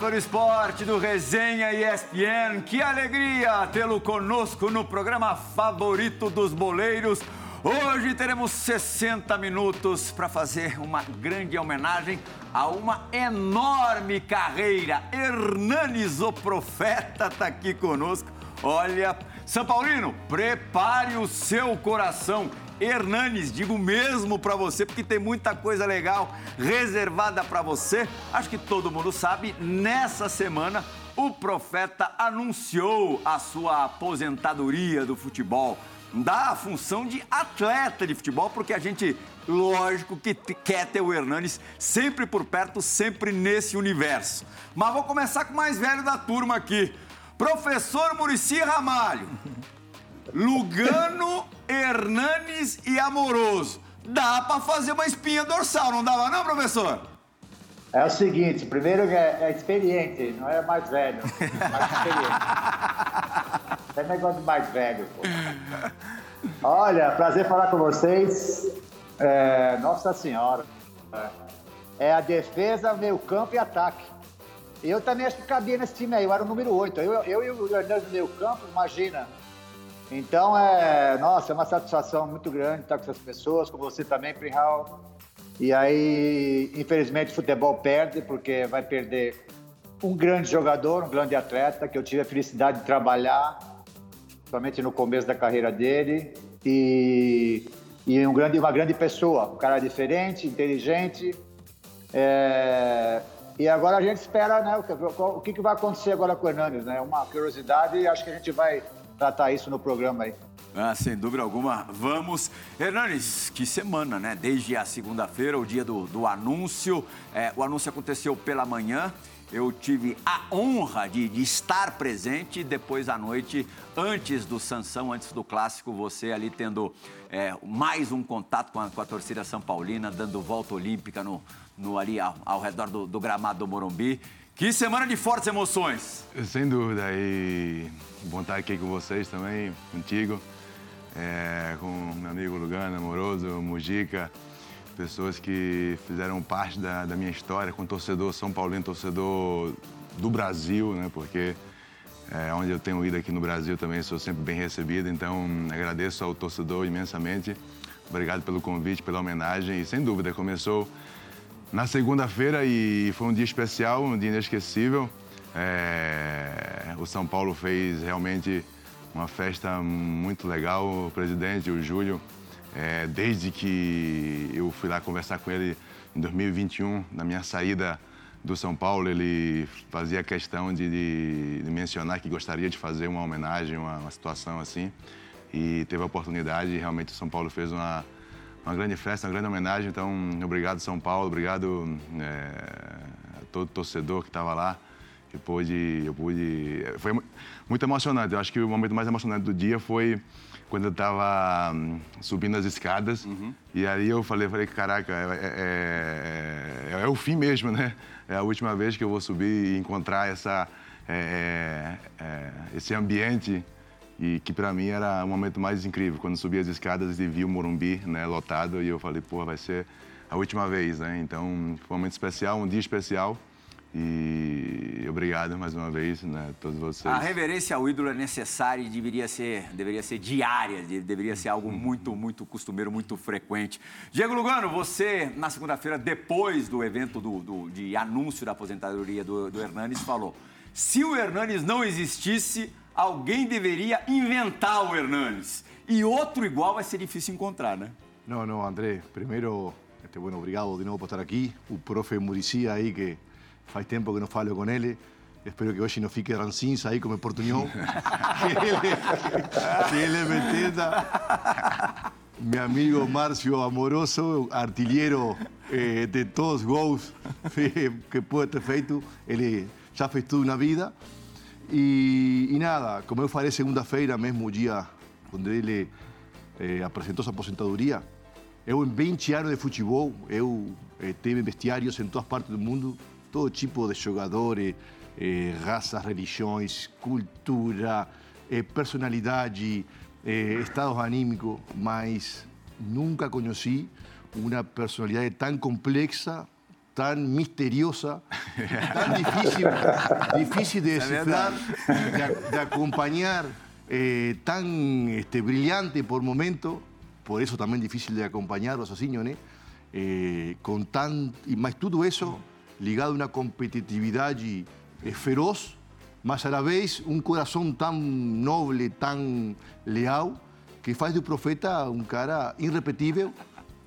Do esporte do Resenha ESPN. Que alegria tê-lo conosco no programa favorito dos boleiros. Hoje teremos 60 minutos para fazer uma grande homenagem a uma enorme carreira. Hernanes, o profeta, está aqui conosco. Olha, São Paulino, prepare o seu coração. Hernanes, digo mesmo para você, porque tem muita coisa legal reservada para você. Acho que todo mundo sabe, nessa semana o profeta anunciou a sua aposentadoria do futebol, da função de atleta de futebol, porque a gente, lógico, que quer ter o Hernanes sempre por perto, sempre nesse universo. Mas vou começar com o mais velho da turma aqui. Professor Murici Ramalho. Lugano, Hernanes e Amoroso. Dá para fazer uma espinha dorsal, não dava não, professor? É o seguinte, primeiro é, é experiente, não é mais velho, é mais experiente. é negócio de mais velho, pô. Olha, prazer falar com vocês. É, Nossa Senhora. É a defesa, meio campo e ataque. Eu também acho que cabia nesse time aí, eu era o número 8. Eu, eu e o Hernandes no meio campo, imagina. Então, é, nossa, é uma satisfação muito grande estar com essas pessoas, com você também, Prihal. E aí, infelizmente, o futebol perde, porque vai perder um grande jogador, um grande atleta, que eu tive a felicidade de trabalhar, somente no começo da carreira dele, e, e um grande, uma grande pessoa, um cara diferente, inteligente. É, e agora a gente espera né, o, o que, que vai acontecer agora com o Hernandes, né? Uma curiosidade e acho que a gente vai tratar isso no programa aí. Ah, sem dúvida alguma, vamos. Hernanes, que semana, né? Desde a segunda-feira, o dia do, do anúncio. É, o anúncio aconteceu pela manhã. Eu tive a honra de, de, estar presente depois à noite, antes do Sansão, antes do clássico, você ali tendo é, mais um contato com a, com a, torcida São Paulina, dando volta olímpica no, no ali ao, ao redor do, do gramado do Morumbi. Que semana de fortes emoções! Sem dúvida, e bom estar aqui com vocês também, contigo, é, com meu amigo Lugano, Amoroso, Mujica, pessoas que fizeram parte da, da, minha história com torcedor São Paulino, torcedor do Brasil, né? Porque é, onde eu tenho ido aqui no Brasil também sou sempre bem recebido, então agradeço ao torcedor imensamente. Obrigado pelo convite, pela homenagem e sem dúvida começou na segunda-feira e foi um dia especial, um dia inesquecível. É, o São Paulo fez realmente uma festa muito legal. O presidente, o Júlio, é, desde que eu fui lá conversar com ele em 2021, na minha saída do São Paulo, ele fazia questão de, de, de mencionar que gostaria de fazer uma homenagem, uma, uma, situação assim. E teve a oportunidade, realmente o São Paulo fez uma, uma grande festa, uma grande homenagem. Então, obrigado São Paulo, obrigado é, a todo torcedor que estava lá que pude, eu pude. Foi muito emocionante. Eu acho que o momento mais emocionante do dia foi quando eu estava hum, subindo as escadas. Uhum. E aí eu falei, falei, caraca, é, é, é, é, o fim mesmo, né? É a última vez que eu vou subir e encontrar essa, é, é, é, esse ambiente e que para mim era o momento mais incrível quando subi as escadas e vi o Morumbi, né, lotado e eu falei, pô, vai ser a última vez, né? Então foi um momento especial, um dia especial. E obrigado mais uma vez né, a todos vocês. A reverência ao ídolo é necessária e deveria ser, deveria ser diária, deveria ser algo muito, muito costumeiro, muito frequente. Diego Lugano, você, na segunda-feira, depois do evento do, do, de anúncio da aposentadoria do, do Hernanes, falou: se o Hernanes não existisse, alguém deveria inventar o Hernanes. E outro igual vai ser difícil encontrar, né? Não, não, André. Primeiro, este, bueno, obrigado de novo por estar aqui. O profe Murici aí que faz tempo que não falo com ele. Espero que hoje não fique rancinza aí como Portuñol. que, ele, que ele me entenda. Meu amigo Márcio Amoroso, artilheiro eh, de todos os gols que pode ter feito. Ele já fez tudo na vida. E, e nada, como eu falei segunda-feira, mesmo dia onde ele eh, apresentou sua aposentadoria, eu em 20 anos de futebol, eu eh, teve vestiários em todas partes do mundo, todo tipo de jogadores, eh, raças, religiões, cultura, eh, personalidade, eh, estados anímicos, mas nunca conheci uma personalidade tão complexa, tan misteriosa, tan difícil, difícil de descifrar, de, de acompañar, eh, tan este, brillante por momento, por eso también difícil de acompañar o Signone, eh, con tan, y más todo eso ligado a una competitividad y, eh, feroz, más a la vez un corazón tan noble, tan leal, que faz do profeta um cara irrepetível,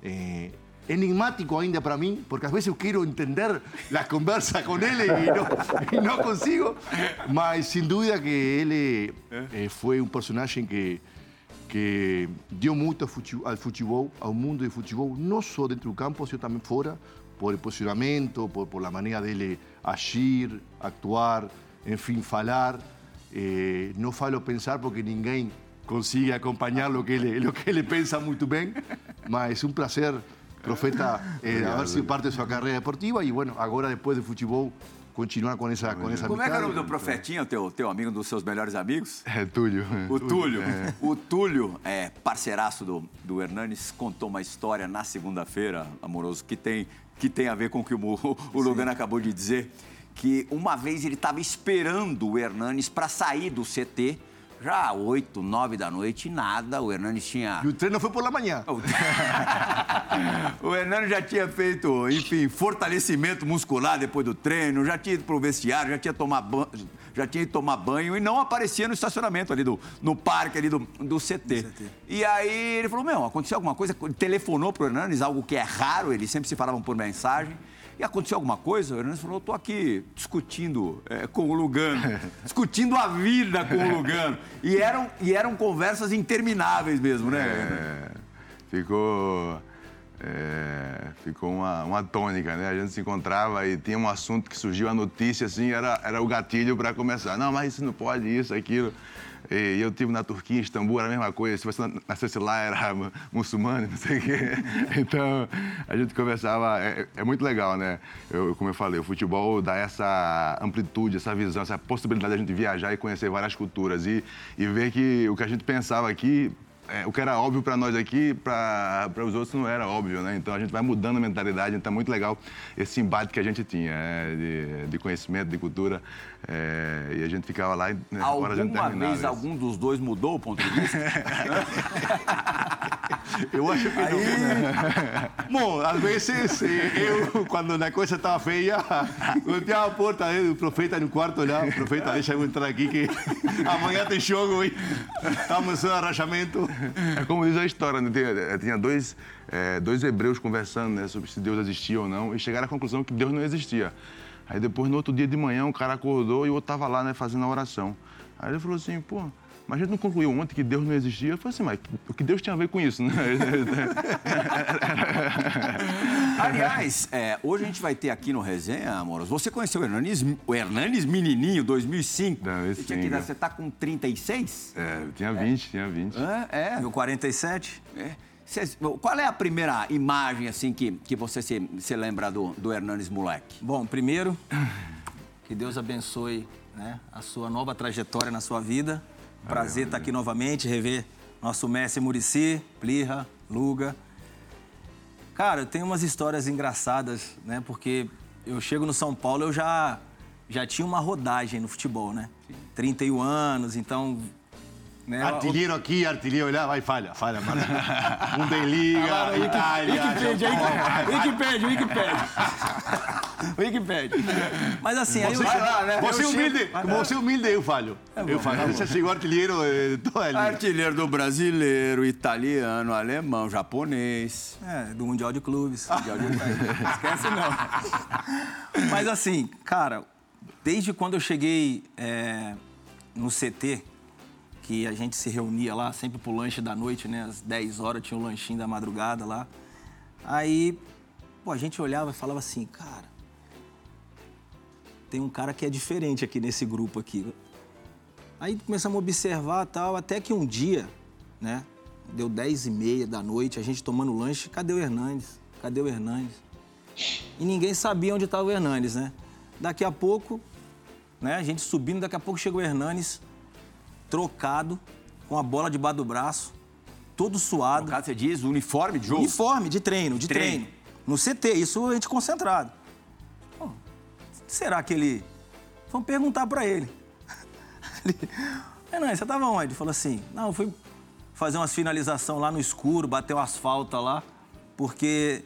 é, enigmático ainda para mim, porque às vezes eu quero entender a conversa com ele e não, e não consigo, mas sem dúvida que ele é, foi um personagem que que deu muito ao futebol, ao mundo do futebol, não só dentro do campo, mas também fora, por posicionamento, por, por a maneira dele agir, actuar, enfim, falar. Eh, não falo pensar porque ninguém consigue acompanhar o que ele, o que ele pensa muito bem, mas é um prazer, profeta, eh, haber sido parte de sua carreira esportiva e, bueno, agora, depois do futebol, continuar com essa com essa Como é que é o nome do profetinha, o teu, teu amigo, um dos seus melhores amigos? É Túlio. O Túlio. O Túlio, é, parceiraço do, do Hernanes, contou uma história na segunda-feira, amoroso, que tem, que tem a ver com o que o, o Lugano acabou de dizer. Que uma vez ele estava esperando o Hernanes para sair do CT, já 8, 9 da noite, nada. O Hernanes tinha. E o treino foi por la manhã. o Hernani já tinha feito, enfim, fortalecimento muscular depois do treino, já tinha ido pro vestiário, já tinha, tomar ban... já tinha ido tomar banho e não aparecia no estacionamento ali, do, no parque ali do, do CT. CT. E aí ele falou, meu, aconteceu alguma coisa? Ele telefonou pro Hernanes, algo que é raro, eles sempre se falavam por mensagem. E aconteceu alguma coisa? O Hernandes falou: estou aqui discutindo é, com o Lugano, discutindo a vida com o Lugano. E eram, e eram conversas intermináveis mesmo, né? É, ficou. É, ficou uma, uma tônica, né? A gente se encontrava e tinha um assunto que surgiu, a notícia, assim, era, era o gatilho para começar. Não, mas isso não pode, isso, aquilo. E eu tive na Turquia, em Istambul, era a mesma coisa. Se você nascesse lá, era muçulmano, não sei o quê. Então, a gente conversava. É, é muito legal, né? Eu, como eu falei, o futebol dá essa amplitude, essa visão, essa possibilidade de a gente viajar e conhecer várias culturas. E, e ver que o que a gente pensava aqui é, o que era óbvio para nós aqui, para os outros não era óbvio, né? Então a gente vai mudando a mentalidade, então é muito legal esse embate que a gente tinha, é, de, de, conhecimento, de cultura, é, e a gente ficava lá e né, Alguma a gente vez isso. algum dos dois mudou o ponto de vista? eu acho que Aí... não. Bom, às vezes eu, quando a coisa estava feia, golpeava a porta do profeta no quarto lá, o profeta, deixa eu entrar aqui que amanhã tem jogo e estamos no arrajamento. É como diz a história, né? tinha, eh, tinha dois, é, dois hebreus conversando né, sobre se Deus existia ou não e chegaram à conclusão que Deus não existia. Aí depois, no outro dia de manhã, um cara acordou e o outro estava lá né, fazendo a oração. Aí ele falou assim, pô, mas a gente não concluiu ontem que Deus não existia. Eu falei assim, mas o que Deus tinha a ver com isso, né? Aliás, é, hoje a gente vai ter aqui no Resenha, Amoros, você conheceu o Hernanes, o Hernanes Menininho, 2005? Não, esse você, tinha, você tá com 36? É, eu tinha 20, é. tinha 20. É, é. Eu 47? É. Cê, qual é a primeira imagem, assim, que, que você se, se lembra do, do Hernanes moleque? Bom, primeiro, que Deus abençoe né, a sua nova trajetória na sua vida Prazer estar aqui novamente, rever nosso mestre Murici, Plirra, Luga. Cara, eu tenho umas histórias engraçadas, né? Porque eu chego no São Paulo, eu já, já tinha uma rodagem no futebol, né? 31 anos, então né? Artilheiro aqui, artilheiro lá, vai, falha, falha, mano. Bundesliga, ah, Itália. Wikipedia, Wikipedia, Wikipedia. Wikipedia. Mas assim, você, aí eu... Lá, né? Você, eu humilde, chego... você humilde, eu falho. É bom, eu falho. É você chegou artilheiro de toda a liga. Artilheiro do brasileiro, italiano, alemão, japonês. É, do Mundial de Clubes. Mundial de Esquece não. Mas assim, cara, desde quando eu cheguei é, no CT, que a gente se reunia lá sempre pro lanche da noite, né? Às 10 horas tinha um lanchinho da madrugada lá. Aí, pô, a gente olhava e falava assim, cara, tem um cara que é diferente aqui nesse grupo aqui. Aí começamos a observar tal, até que um dia, né? Deu 10 e meia da noite, a gente tomando lanche, cadê o Hernandes? Cadê o Hernandes? E ninguém sabia onde estava o Hernandes, né? Daqui a pouco, né, a gente subindo, daqui a pouco chegou o Hernandes trocado, com a bola debaixo do braço, todo suado. Trocado, você diz, uniforme de jogo? Uniforme de treino, de treino. treino. No CT, isso a gente concentrado. será que ele. Vamos perguntar para ele. Renan, você tava onde? Ele falou assim: não, eu fui fazer umas finalização lá no escuro, bater o asfalto lá, porque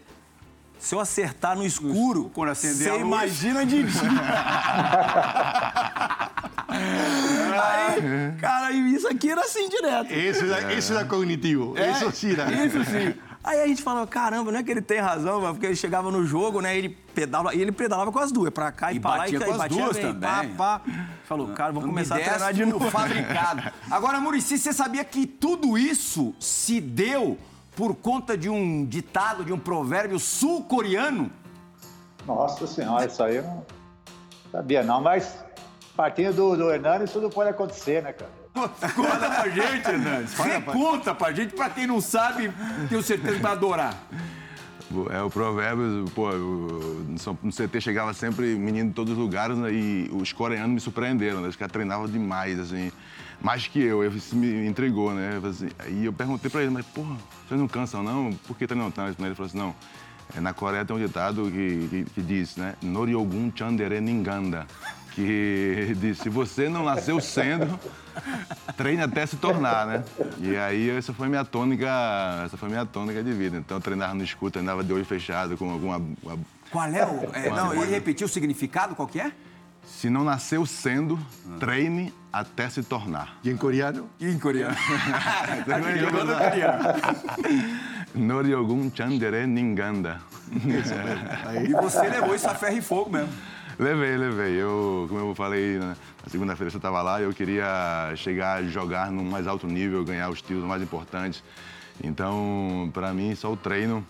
se eu acertar no escuro, quando acender a você luz. imagina de dia. Aí, cara, e isso aqui era assim direto. Eso era, eso era cognitivo. Eso sí era. Isso sim. Aí a gente falava, caramba, não é que ele tem razão, mas porque ele chegava no jogo, né? Ele pedalava, e ele pedalava com as duas, pra cá e, E pra lá. batia e, com as batia duas bem, também. Pá, pá. Falou, cara, vamos começar a treinar de novo. fabricado. Agora, Murici, você sabia que tudo isso se deu por conta de um ditado, de um provérbio sul-coreano? Nossa senhora, isso aí eu não sabia não, mas partindo do, do Hernandes, tudo pode acontecer, né, cara? Conta pra gente, Hernandes. Conta pra gente, pra quem não sabe, tenho certeza que vai adorar. É o provérbio, pô, no CT chegava sempre menino de todos os lugares né, e os coreanos me surpreenderam, né? Os caras treinavam demais, assim, mais que eu. Isso me intrigou, né? Assim, Aí eu perguntei pra ele, mas porra, vocês não cansam não? Por que treinam tanto? Ele falou assim, não, é, na Coreia tem um ditado que, que, que diz, né? Noryogun Chandere Ninganda. Que diz, se você não nasceu sendo, treine até se tornar, né? E aí essa foi minha tônica, essa foi minha tônica de vida. Então eu treinava no escuro, treinava de olho fechado, com alguma. uma- Qual é o... É, não, ele repetiu o significado, qual que é? Se não nasceu sendo, treine até se tornar. ¿Y en coreano? E em coreano. Jogou no Noryogun Chandere Ninganda. E você levou isso a ferro e fogo mesmo. Levei, levei. Eu, como eu falei na na segunda-feira, você estava lá, eu queria chegar a jogar no mais alto nível, ganhar os títulos mais importantes. Então, para mim, só o treino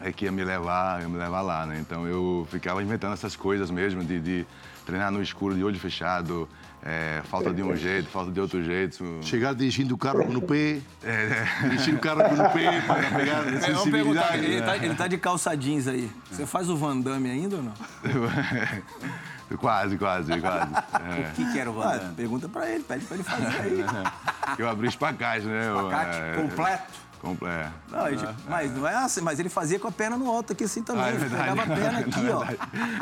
é que ia me levar, ia me levar lá, né? Então eu ficava inventando essas coisas mesmo, de, de treinar no escuro, de olho fechado, é, falta de um jeito, falta de outro jeito. Llegar dirigiendo o carro con o pé, dirigir o carro con o pé para pegar É, vamos perguntar, sensibilidade. ele tá, ele tá de calça jeans aí. Você faz o Van Damme ainda ou não? quase, quase, quase. O que, que era o Van Ah, Damme? pergunta pra ele, pede pra ele fazer aí. É. Eu abri espacate, né? Eu, Espacate é, completo? É. Não, ele- mas não é assim, mas ele fazia com a perna no alto aqui assim também. Ah, é verdade. pegava a perna aqui, ó.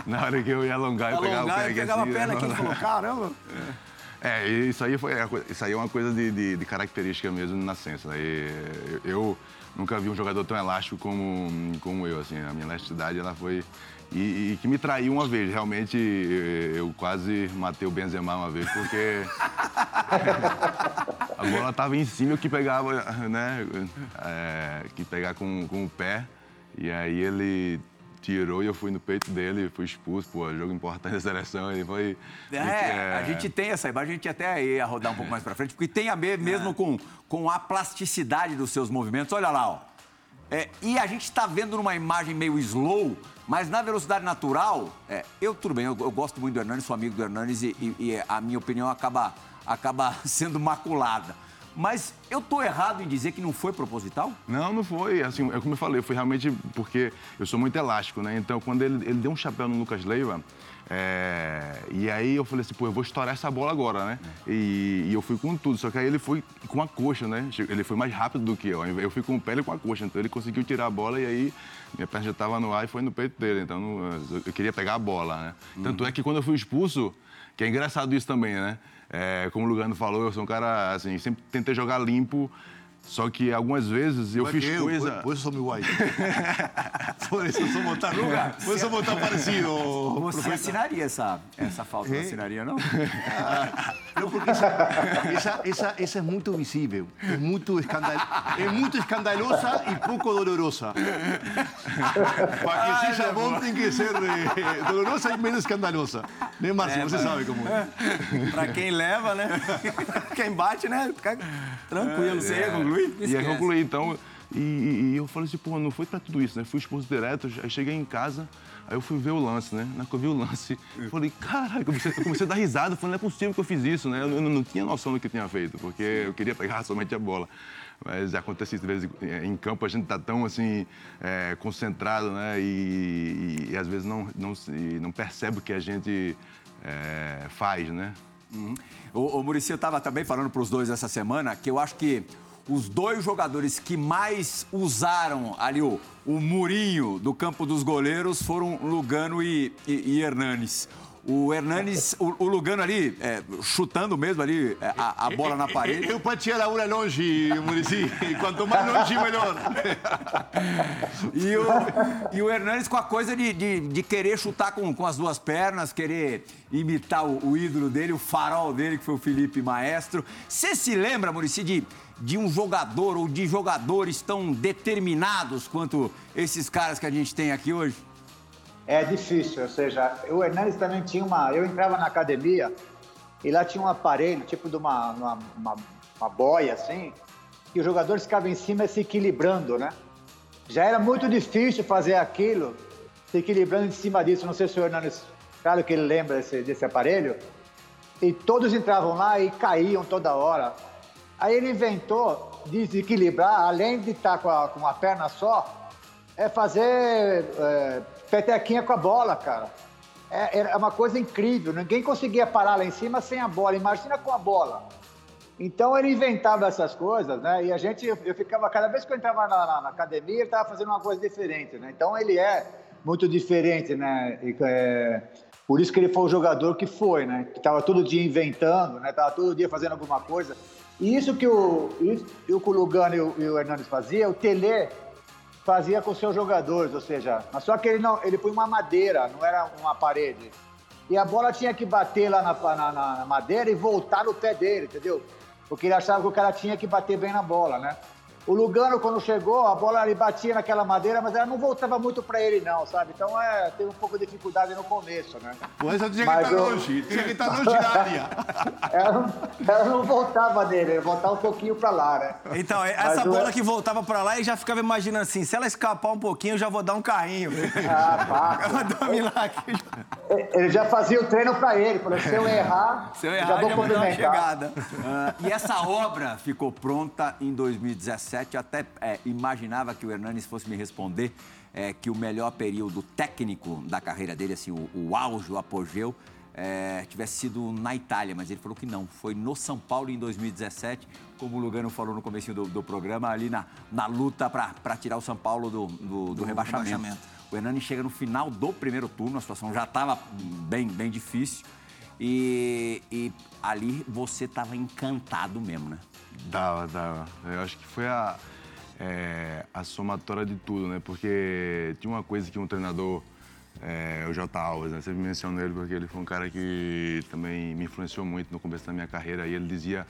Na hora que eu ia alongar, eu pegava Alongar, ele aqui pegava assim, a perna aqui e né? falou, caramba. É, isso aí, foi, isso aí é uma coisa de, de- de característica mesmo de nascença. Né? Eu, eu nunca vi um jogador tão elástico como, como eu, assim. A minha elasticidade, ela foi... E, e que me traiu uma vez. Realmente, eu, eu quase matei o Benzema uma vez, porque... a bola estava em cima, eu que pegava, né? É, que pegar com, com o pé. E aí ele tirou e eu fui no peito dele, fui expulso, pô, jogo importante da seleção. Ele foi... É, a gente tem essa imagem, a gente até ia rodar um pouco mais pra frente, porque tem a ver mesmo com, com a plasticidade dos seus movimentos. Olha lá, ó. É, e a gente está vendo numa imagem meio slow, mas na velocidade natural, é, eu tudo bem, eu, eu gosto muito do Hernandes, sou amigo do Hernandes e, e- e a minha opinião acaba, acaba sendo maculada. Mas eu tô errado em dizer que não foi proposital? Não, não foi. Assim, é como eu falei, foi realmente porque eu sou muito elástico, né? Então, quando ele, ele deu um chapéu no Lucas Leiva, é, e aí eu falei assim, pô, eu vou estourar essa bola agora, né? E, e eu fui com tudo, só que aí ele foi com a coxa, né? Ele foi mais rápido do que eu. Eu fui com o pé e com a coxa, então ele conseguiu tirar a bola e aí minha perna já estava no ar e foi no peito dele. Então eu queria pegar a bola, né? Tanto é que quando eu fui expulso, que é engraçado isso também, né? É, como o Lugano falou, eu sou um cara, assim, sempre tentei jogar limpo, só que algumas vezes eu fiz Eu, coisa... por, por eso somos iguales. por eso somos tan, por eso somos tan parecidos. Você assinaria essa, essa falta, não É? assinaria, não? No, porque esa, esa, esa, esa es muy visible, es muy, escandal, es muy escandalosa y poco dolorosa. Para que sea bom tem que ser eh, dolorosa y menos escandalosa. Né, Márcio? Você sabe como é. Pra quem leva, né? Quem bate, né? Fica tranquilo. Você ia concluir? E aí concluí, então. E, e- eu falei assim, pô, não foi pra tudo isso, né? Fui expulso direto, aí cheguei em casa, aí eu fui ver o lance, né? Na que eu vi o lance, eu falei, caralho, eu comecei, eu comecei a dar risada, falei, não é possível que eu fiz isso, né? Eu, eu não tinha noção do que eu tinha feito, porque eu queria pegar somente a bola. Mas acontece isso de vez em quando. Em campo a gente tá tão, assim, é, concentrado, né? E, e- e às vezes não, não, não percebe o que a gente é, faz, né? O, o Muricy, eu estava também falando para os dois essa semana que eu acho que os dois jogadores que mais usaram ali o, o murinho do campo dos goleiros foram Lugano e, e, e Hernanes. O Hernanes, o, o Lugano ali, é, chutando mesmo ali é, a, a, bola na parede. Eu batia a bola longe, Murici. Quanto mais longe, melhor. e, o, e o Hernanes com a coisa de, de, de, querer chutar com, com as duas pernas, querer imitar o, o, ídolo dele, o farol dele, que foi o Felipe Maestro. Você se lembra, Murici, de, de um jogador ou de jogadores tão determinados quanto esses caras que a gente tem aqui hoje? é difícil. Ou seja, o Hernandes também tinha uma. Eu entrava na academia e lá tinha um aparelho, tipo de uma, uma, uma, uma boia assim, que os jogadores ficavam em cima se equilibrando, né? Já era muito difícil fazer aquilo, se equilibrando em cima disso. Não sei se o Hernandes, claro que ele lembra desse, desse aparelho. E todos entravam lá e caíam toda hora. Aí ele inventou desequilibrar, além de estar com a, com a perna só, é fazer é, petequinha com a bola, cara. É, é uma coisa incrível. Ninguém conseguia parar lá em cima sem a bola. Imagina com a bola. Então ele inventava essas coisas, né? E a gente, eu, ficava, cada vez que eu entrava na, na, na academia, ele estava fazendo uma coisa diferente, né? Então ele é muito diferente, né? E, é, por isso que ele foi o jogador que foi, né? Que estava todo dia inventando, né? Tava todo dia fazendo alguma coisa. E isso que o, isso, o Lugano e o, e o Hernandes faziam, o Tele fazia com seus jogadores, ou seja, mas só que ele não, ele põe uma madeira, não era uma parede. E a bola tinha que bater lá na, na, na madeira e voltar no pé dele, entendeu? Porque ele achava que o cara tinha que bater bem na bola, né? O Lugano, quando chegou, a bola ele batia naquela madeira, mas ela não voltava muito para ele, não, sabe? Então é, teve um pouco de dificuldade no começo, né? Pô, essa tinha que estar eu... longe, tinha que estar longe da área. ela, não, ela não voltava nele, ela voltava um pouquinho para lá, né? Então, essa mas bola que voltava para lá, e já ficava imaginando assim: se ela escapar um pouquinho, eu já vou dar um carrinho. Ah, pá. Ele já fazia o treino para ele, falou: se eu errar, se eu errar já vou já cumprimentar. Chegada. Uh, e essa obra ficou pronta em 2017 eu até é, imaginava que o Hernanes fosse me responder é, que o melhor período técnico da carreira dele, assim, o, o auge, o apogeu, é, tivesse sido na Itália, mas ele falou que não. Foi no São Paulo em 2017, como o Lugano falou no começo do, do, programa, ali na, na luta para tirar o São Paulo do, do, do, do rebaixamento. rebaixamento. O Hernani chega no final do primeiro turno, a situação já estava bem, bem difícil. E, e ali você estava encantado mesmo, né? Dava, dava. Eu acho que foi a, é, a somatória de tudo, né? Porque tinha uma coisa que um treinador, é, o J. Alves, né? Sempre menciono ele porque ele foi um cara que também me influenciou muito no começo da minha carreira. E ele dizia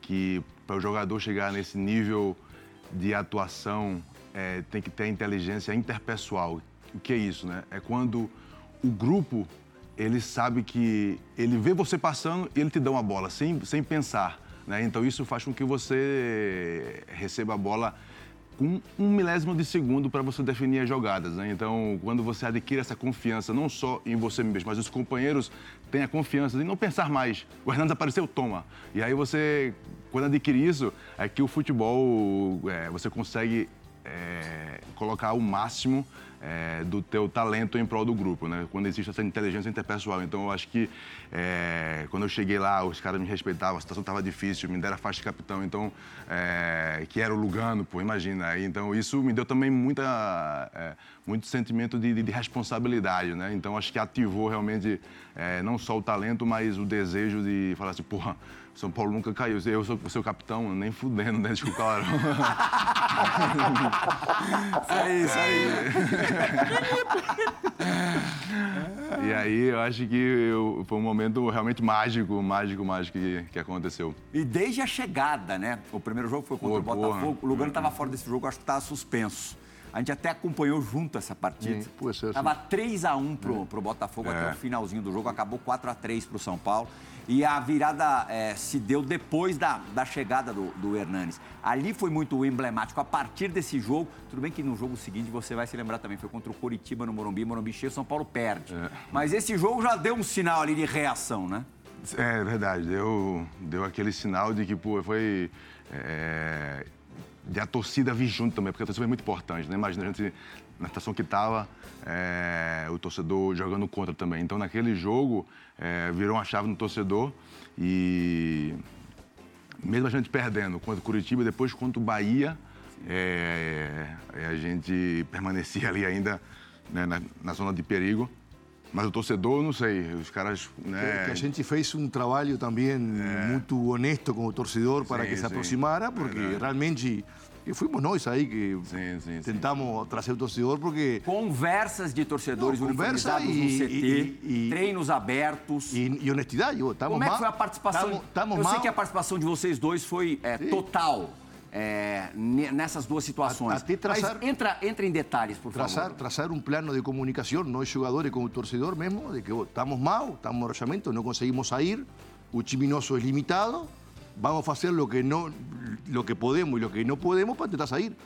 que para o jogador chegar nesse nível de atuação é, tem que ter inteligência interpessoal. O que é isso, né? É quando o grupo ele sabe que ele vê você passando e ele te dá uma bola sem, sem pensar. Né? Então isso faz com que você receba a bola com um milésimo de segundo para você definir as jogadas. Né? Então, quando você adquire essa confiança, não só em você mesmo, mas os companheiros têm a confiança de não pensar mais. O Hernandes apareceu, toma. E aí você, quando adquire isso, é que o futebol, é, você consegue é, colocar o máximo é, do teu talento em prol do grupo, né? Quando existe essa inteligência interpessoal. Então, eu acho que é, quando eu cheguei lá, os caras me respeitavam, a situação estava difícil, me deram a faixa de capitão, então, é, que era o Lugano, pô, imagina. Então, isso me deu também muita, é, muito sentimento de, de, responsabilidade, né? Então, acho que ativou realmente é, não só o talento, mas o desejo de falar assim, porra, são Paulo nunca caiu. Eu sou o seu capitão, nem fudendo dentro do claro. é isso aí. e aí eu acho que eu, foi um momento realmente mágico, mágico, mágico que, que aconteceu. E desde a chegada, né? O primeiro jogo foi contra Pô, o Botafogo. Porra. O Lugano estava fora desse jogo, acho que estava suspenso. A gente até acompanhou junto essa partida. Sim, Tava 3 a 1 pro, é. pro Botafogo é. até o finalzinho do jogo, acabou 4 a 3 pro São Paulo. E a virada é, se deu depois da, da chegada do, do Hernanes. Ali foi muito emblemático. A partir desse jogo, tudo bem que no jogo seguinte você vai se lembrar também, foi contra o Coritiba no Morumbi, Morumbi cheio, São Paulo perde. É. Mas esse jogo já deu um sinal ali de reação, né? É verdade, deu, deu aquele sinal de que pô, foi. É, de a torcida vir junto também, porque a torcida é muito importante, né? Imagina a gente na situação que estava, é, o torcedor jogando contra também. Então, naquele jogo, é, virou uma chave no torcedor e mesmo a gente perdendo contra o Curitiba, depois contra o Bahia, é, é, a gente permanecia ali ainda né, na, na, zona de perigo. Mas o torcedor, não sei, os caras. Né... Que a gente fez um trabalho também é. muito honesto com o torcedor para sim, que se aproximara, porque realmente e fomos nós aí que sim, sim, tentamos sim. trazer o torcedor, porque... Conversas de torcedores Não, uniformizados e, no CT, e, e, treinos abertos... E, e honestidade. Oh, Como é que foi a participação? Tamo, tamo Eu mal. sei que a participação de vocês dois foi é, total. É, nessas duas situações. Até traçar, Mas entra, entra em detalhes, por traçar, favor. Traçar um plano de comunicação, nós jogadores com o torcedor mesmo, de que oh, estamos mal, estamos no orçamento, não conseguimos sair, o time nosso é limitado, vamos a hacer lo que, no, lo que podemos y lo que no podemos para intentar salir.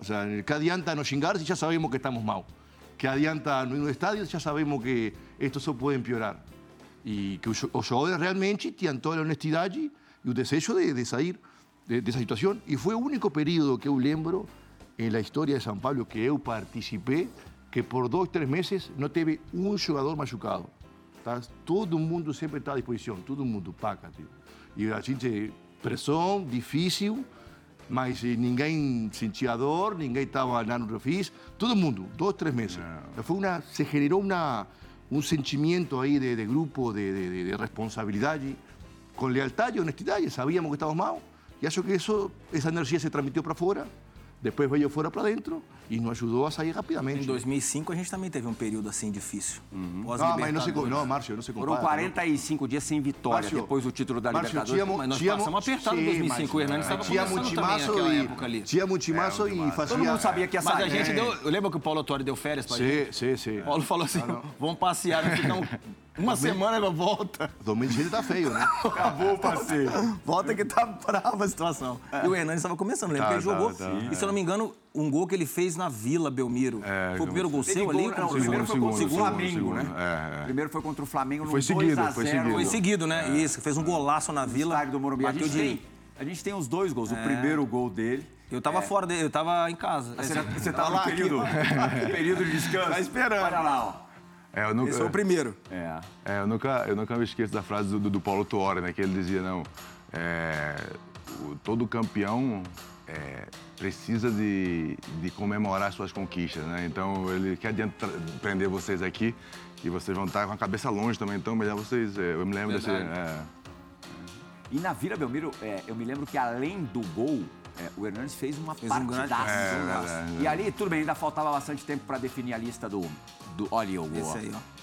O sea, ¿qué adianta no chingar si ya sabemos que estamos mal? ¿Qué adianta no ir un estadio si ya sabemos que esto se puede empeorar? Y que los jugadores realmente tenían toda la honestidad y el deseo de, de salir de, de, esa situación. Y fue el único periodo que yo lembro en la historia de San Pablo que yo participé que por dos, tres meses no teve un jugador machucado. Tá? Todo el mundo siempre está a disposición, todo el mundo paga. Tío. E a gente, pressão, difícil, mas ninguém sentia dor, ninguém estava lá no refis, todo mundo, dois, três meses. Foi uma, se gerou uma, um sentimento aí de, de grupo, de, de, de, responsabilidade, com lealdade e honestidade, sabíamos que estávamos mal, e acho que isso, essa energia se transmitiu para fora, depois veio fora para dentro, e nos ajudou a sair rapidamente. Em 2005 a gente também teve um período assim difícil. Uhum. Não, mas não, se, não, Márcio, não se compara. Foram 45 não. dias sem vitória Márcio, depois do título da Márcio, Libertadores. Tinha, mas nós tinha, passamos apertado em 2005. o Hernandes estava tinha multimaço também época ali. Tinha multimaço é, e fazia... Todo mundo sabia que ia sair. Mas a gente é. deu... Lembra que o Paulo Autori deu férias para gente? Sim, sim, sim. Paulo falou assim, ah, vamos passear, ficamos uma semana ela volta. 2016 tá feio, né? Acabou o passeio. volta que tá brava a situação. É. E o Hernandes estava começando, lembra tá, ele tá, jogou. Tá, e se eu não me engano, um gol que ele fez na Vila Belmiro. É, foi o primeiro gol seu ali? Não, o primeiro foi contra o Flamengo, né? É, é. Primeiro foi contra o Flamengo no foi seguido, foi seguido. Foi seguido, né? É. Isso, fez um golaço na Vila. Estádio do Morumbi. A gente, tem, a gente tem os dois gols. O é. primeiro gol dele. Eu tava fora dele, eu tava em casa. Ah, você, você tava lá, período, período de descanso? Tá esperando. Olha lá, ó. É, eu nunca, Esse foi o primeiro. É. é eu, nunca, eu nunca me esqueço da frase do, do Paulo Tuori, né? Que ele dizia, não, é, o, todo campeão é, precisa de, de, comemorar suas conquistas, né? Então, ele que adianta prender vocês aqui e vocês vão estar com a cabeça longe também, então melhor vocês... É, eu me lembro desse... É... E na Vila Belmiro, é, eu me lembro que além do gol, é, o Hernandes fez uma fez partidaça. Um é, e ali, tudo bem, ainda faltava bastante tempo para definir a lista do, do, olha o gol. Esse aí, ó.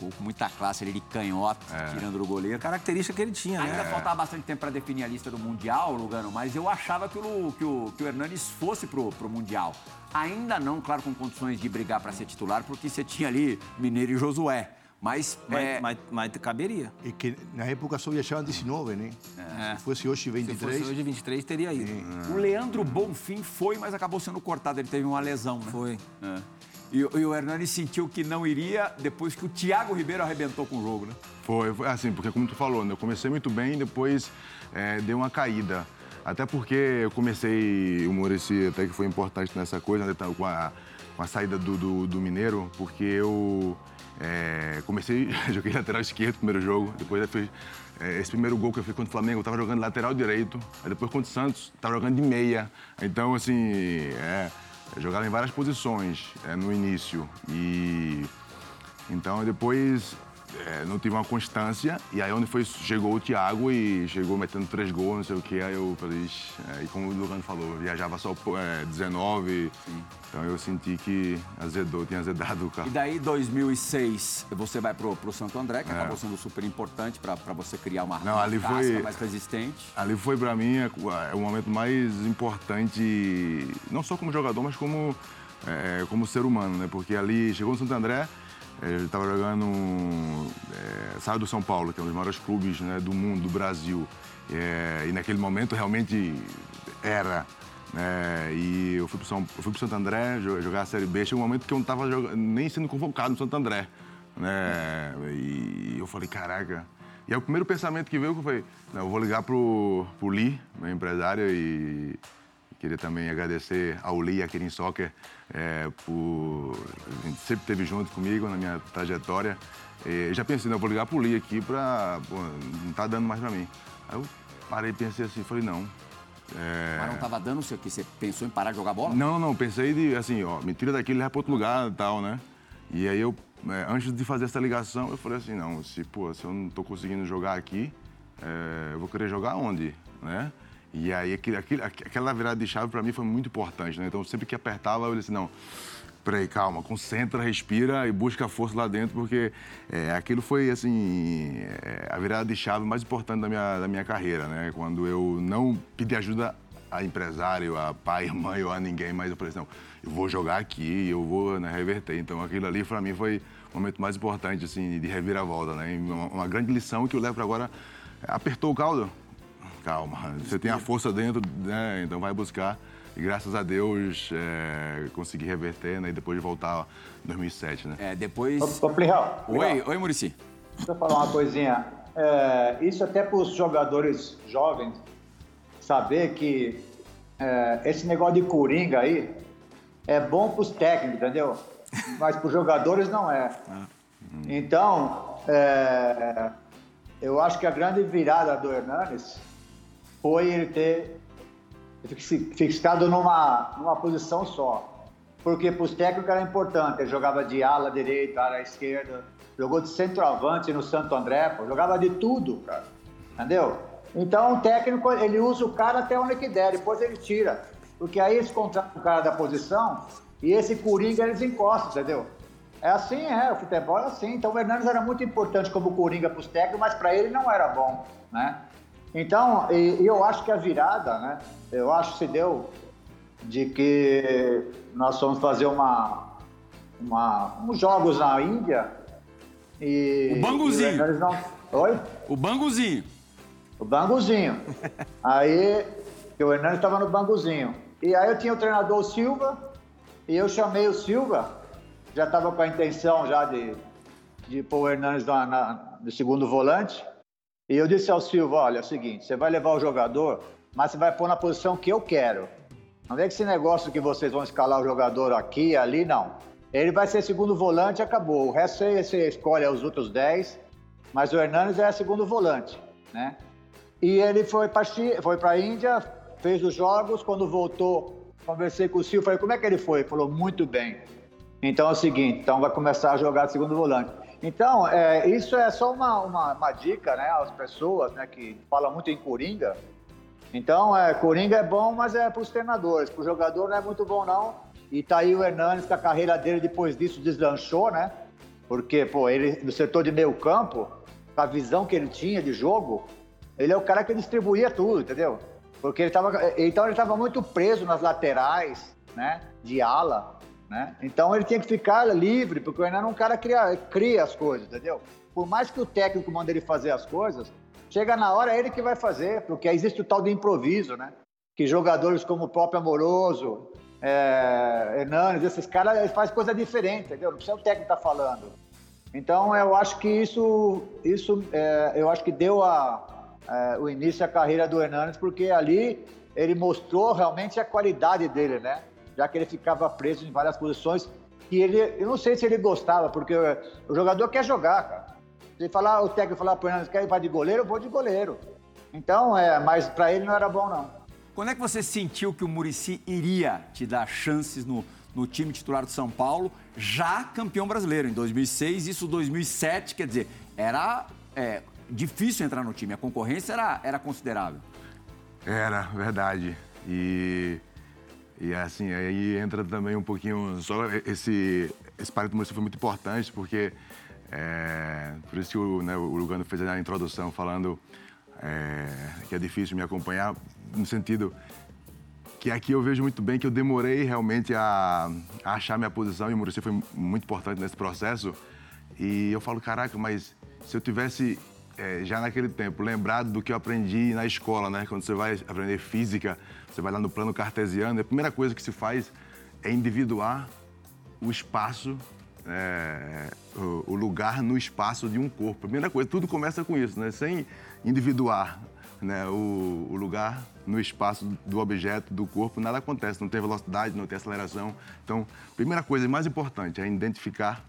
Gol com muita classe, ele de canhota, é. tirando do goleiro. Característica que ele tinha, né? Ainda é. faltava bastante tempo para definir a lista do Mundial, Lugano, mas eu achava que o, que o, que o Hernanes fosse pro, pro Mundial. Ainda não, claro, com condições de brigar para ser titular, porque você tinha ali Mineiro e Josué. Mas, mas, é... mas, mas, caberia. É que na época só viajavam 19, né? É. Se fosse hoje 23. Se fosse hoje 23, teria ido. É. O Leandro Bonfim foi, mas acabou sendo cortado. Ele teve uma lesão, né? Foi. É. E, e, o Hernani sentiu que não iria depois que o Thiago Ribeiro arrebentou com o jogo, né? Foi, foi assim, porque como tu falou, né, eu comecei muito bem e depois é, deu uma caída. Até porque eu comecei, o Murici até que foi importante nessa coisa, né, com, a, com a saída do, do, do Mineiro, porque eu é, comecei, joguei lateral esquerdo primeiro jogo, depois fui, é, esse primeiro gol que eu fiz contra o Flamengo, eu estava jogando lateral direito, aí depois contra o Santos, estava jogando de meia. Então, assim, é, eu jogava em várias posições é, no início. E então depois é, não tive uma constância. E aí onde foi, chegou o Thiago e chegou metendo três gols, não sei o que. Aí eu falei, é, e como o Lugano falou, viajava só é, 19. Sim. Então eu senti que azedou, tinha azedado o carro. E daí, 2006, você vai pro, pro Santo André, que é. acabou sendo super importante para você criar uma, não, ali foi, mais resistente. Ali foi para mim é, é, o momento mais importante, não só como jogador, mas como, é, como ser humano, né? Porque ali chegou no Santo André ele estava jogando. É, saiu do São Paulo, que é um dos maiores clubes né, do mundo, do Brasil. É, e naquele momento realmente era. Né, e eu fui para São, o Santo André jogar a Série B. Chegou um momento que eu não estava nem sendo convocado no Santo André. Né, e eu falei, caraca. E aí o primeiro pensamento que veio foi: eu vou ligar pro, pro Lee, meu empresário, e Queria também agradecer ao Lee, a Kirin Soccer, é, por sempre esteve junto comigo na minha trajetória. E já pensei, não, vou ligar pro Lee aqui para não tá dando mais para mim. Aí eu parei e pensei assim, falei, não. É... Mas não tava dando o que você pensou em parar de jogar bola? Não, não, pensei de, assim, ó, me tira daqui e leva pra outro lugar e tal, né? E aí eu, é, antes de fazer essa ligação, eu falei assim, não, se, pô, se eu não tô conseguindo jogar aqui, é, eu vou querer jogar onde, né? E aí aquele, aquele, aquela virada de chave para mim foi muito importante, né? Então sempre que apertava, eu disse, não, peraí, calma, concentra, respira e busca força lá dentro, porque é, aquilo foi, assim, é, a virada de chave mais importante da minha, da minha carreira, né? Quando eu não pedi ajuda a empresário, a pai, mãe ou a ninguém, mas eu falei assim, não, eu vou jogar aqui, eu vou né, reverter. Então aquilo ali, para mim, foi o momento mais importante, assim, de reviravolta, né? Uma, uma grande lição que eu levo para agora, apertou o caldo, calma, você tem a força dentro, né? Então vai buscar. E graças a Deus é, consegui reverter, né? E depois de voltar em 2007, né? É, depois... Ô, ô Plihal, Oi, oi, Murici. Deixa eu falar uma coisinha. É, isso até para os jogadores jovens saber que é, esse negócio de coringa aí é bom para os técnicos, entendeu? Mas para os jogadores não é. Então, é, eu acho que a grande virada do Hernanes foi ele ter fixado numa, numa posição só. Porque para os técnicos era importante, ele jogava de ala direita, ala esquerda, jogou de centroavante no Santo André, pô, jogava de tudo, cara. Entendeu? Então o técnico, ele usa o cara até onde que der, depois ele tira. Porque aí eles contratam o cara da posição e esse Coringa eles encostam, entendeu? É assim, é, o futebol é assim. Então o Hernandes era muito importante como Coringa para os técnicos, mas para ele não era bom, né? Então, eu acho que a virada, né? Eu acho que se deu de que nós fomos fazer uma, uma uns jogos na Índia e o banguzinho. E não... Oi? O banguzinho. O banguzinho. aí o Hernandes estava no banguzinho. E aí eu tinha o treinador Silva e eu chamei o Silva, já estava com a intenção já de, de pôr o Hernandes na, na, no segundo volante. E eu disse ao Silva, olha, é o seguinte, você vai levar o jogador, mas você vai pôr na posição que eu quero. Não é que esse negócio que vocês vão escalar o jogador aqui, ali, não. Ele vai ser segundo volante acabou. O resto você, escolhe os outros 10, mas o Hernandes é segundo volante, né? E ele foi para foi a Índia, fez os jogos, quando voltou, conversei com o Silva, falei, como é que ele foi? Ele falou, muito bem. Então é o seguinte, então vai começar a jogar segundo volante. Então, é, isso é só uma, uma, uma, dica né, às pessoas né, que falam muito em Coringa. Então, é, Coringa é bom, mas é para os treinadores. Para o jogador não é muito bom, não. E tá aí o Hernandes, que a carreira dele depois disso deslanchou, né? Porque, pô, ele no setor de meio campo, a visão que ele tinha de jogo, ele é o cara que distribuía tudo, entendeu? Porque ele tava, então ele estava muito preso nas laterais, né? De ala. Né? Então ele tinha que ficar livre, porque o Hernan é um cara que cria, cria as coisas, entendeu? Por mais que o técnico mande ele fazer as coisas, chega na hora é ele que vai fazer, porque existe o tal de improviso, né? Que jogadores como o próprio Amoroso, é, esses caras, fazem coisa diferente, entendeu? Não precisa o técnico estar tá falando. Então eu acho que isso, isso é, eu acho que deu a, é, o início à carreira do Hernanes, porque ali ele mostrou realmente a qualidade dele, né? Já que ele ficava preso em várias posições. E ele, eu não sei se ele gostava, porque o jogador quer jogar, cara. Se falar, o técnico falar para o Hernandes, quer ir para de goleiro, eu vou de goleiro. Então, é, mas para ele não era bom, não. Quando é que você sentiu que o Murici iria te dar chances no, no time titular do São Paulo, já campeão brasileiro em 2006, isso 2007, quer dizer, era é, difícil entrar no time, a concorrência era, era considerável. Era, verdade. E e assim, aí entra também um pouquinho, só esse, esse parênteses Muricy foi muito importante, porque é, por isso que o, né, o Lugano fez a introdução falando é, que é difícil me acompanhar, no sentido que aqui eu vejo muito bem que eu demorei realmente a, a achar minha posição e o Muricy foi muito importante nesse processo. E eu falo, caraca, mas se eu tivesse é, já naquele tempo lembrado do que eu aprendi na escola, né? Quando você vai aprender física, você vai lá no plano cartesiano, a primeira coisa que se faz é individuar o espaço, é, o, o, lugar no espaço de um corpo. Primeira coisa, tudo começa com isso, né? Sem individuar né, o, o lugar no espaço do objeto, do corpo, nada acontece, não tem velocidade, não tem aceleração. Então, primeira coisa mais importante é identificar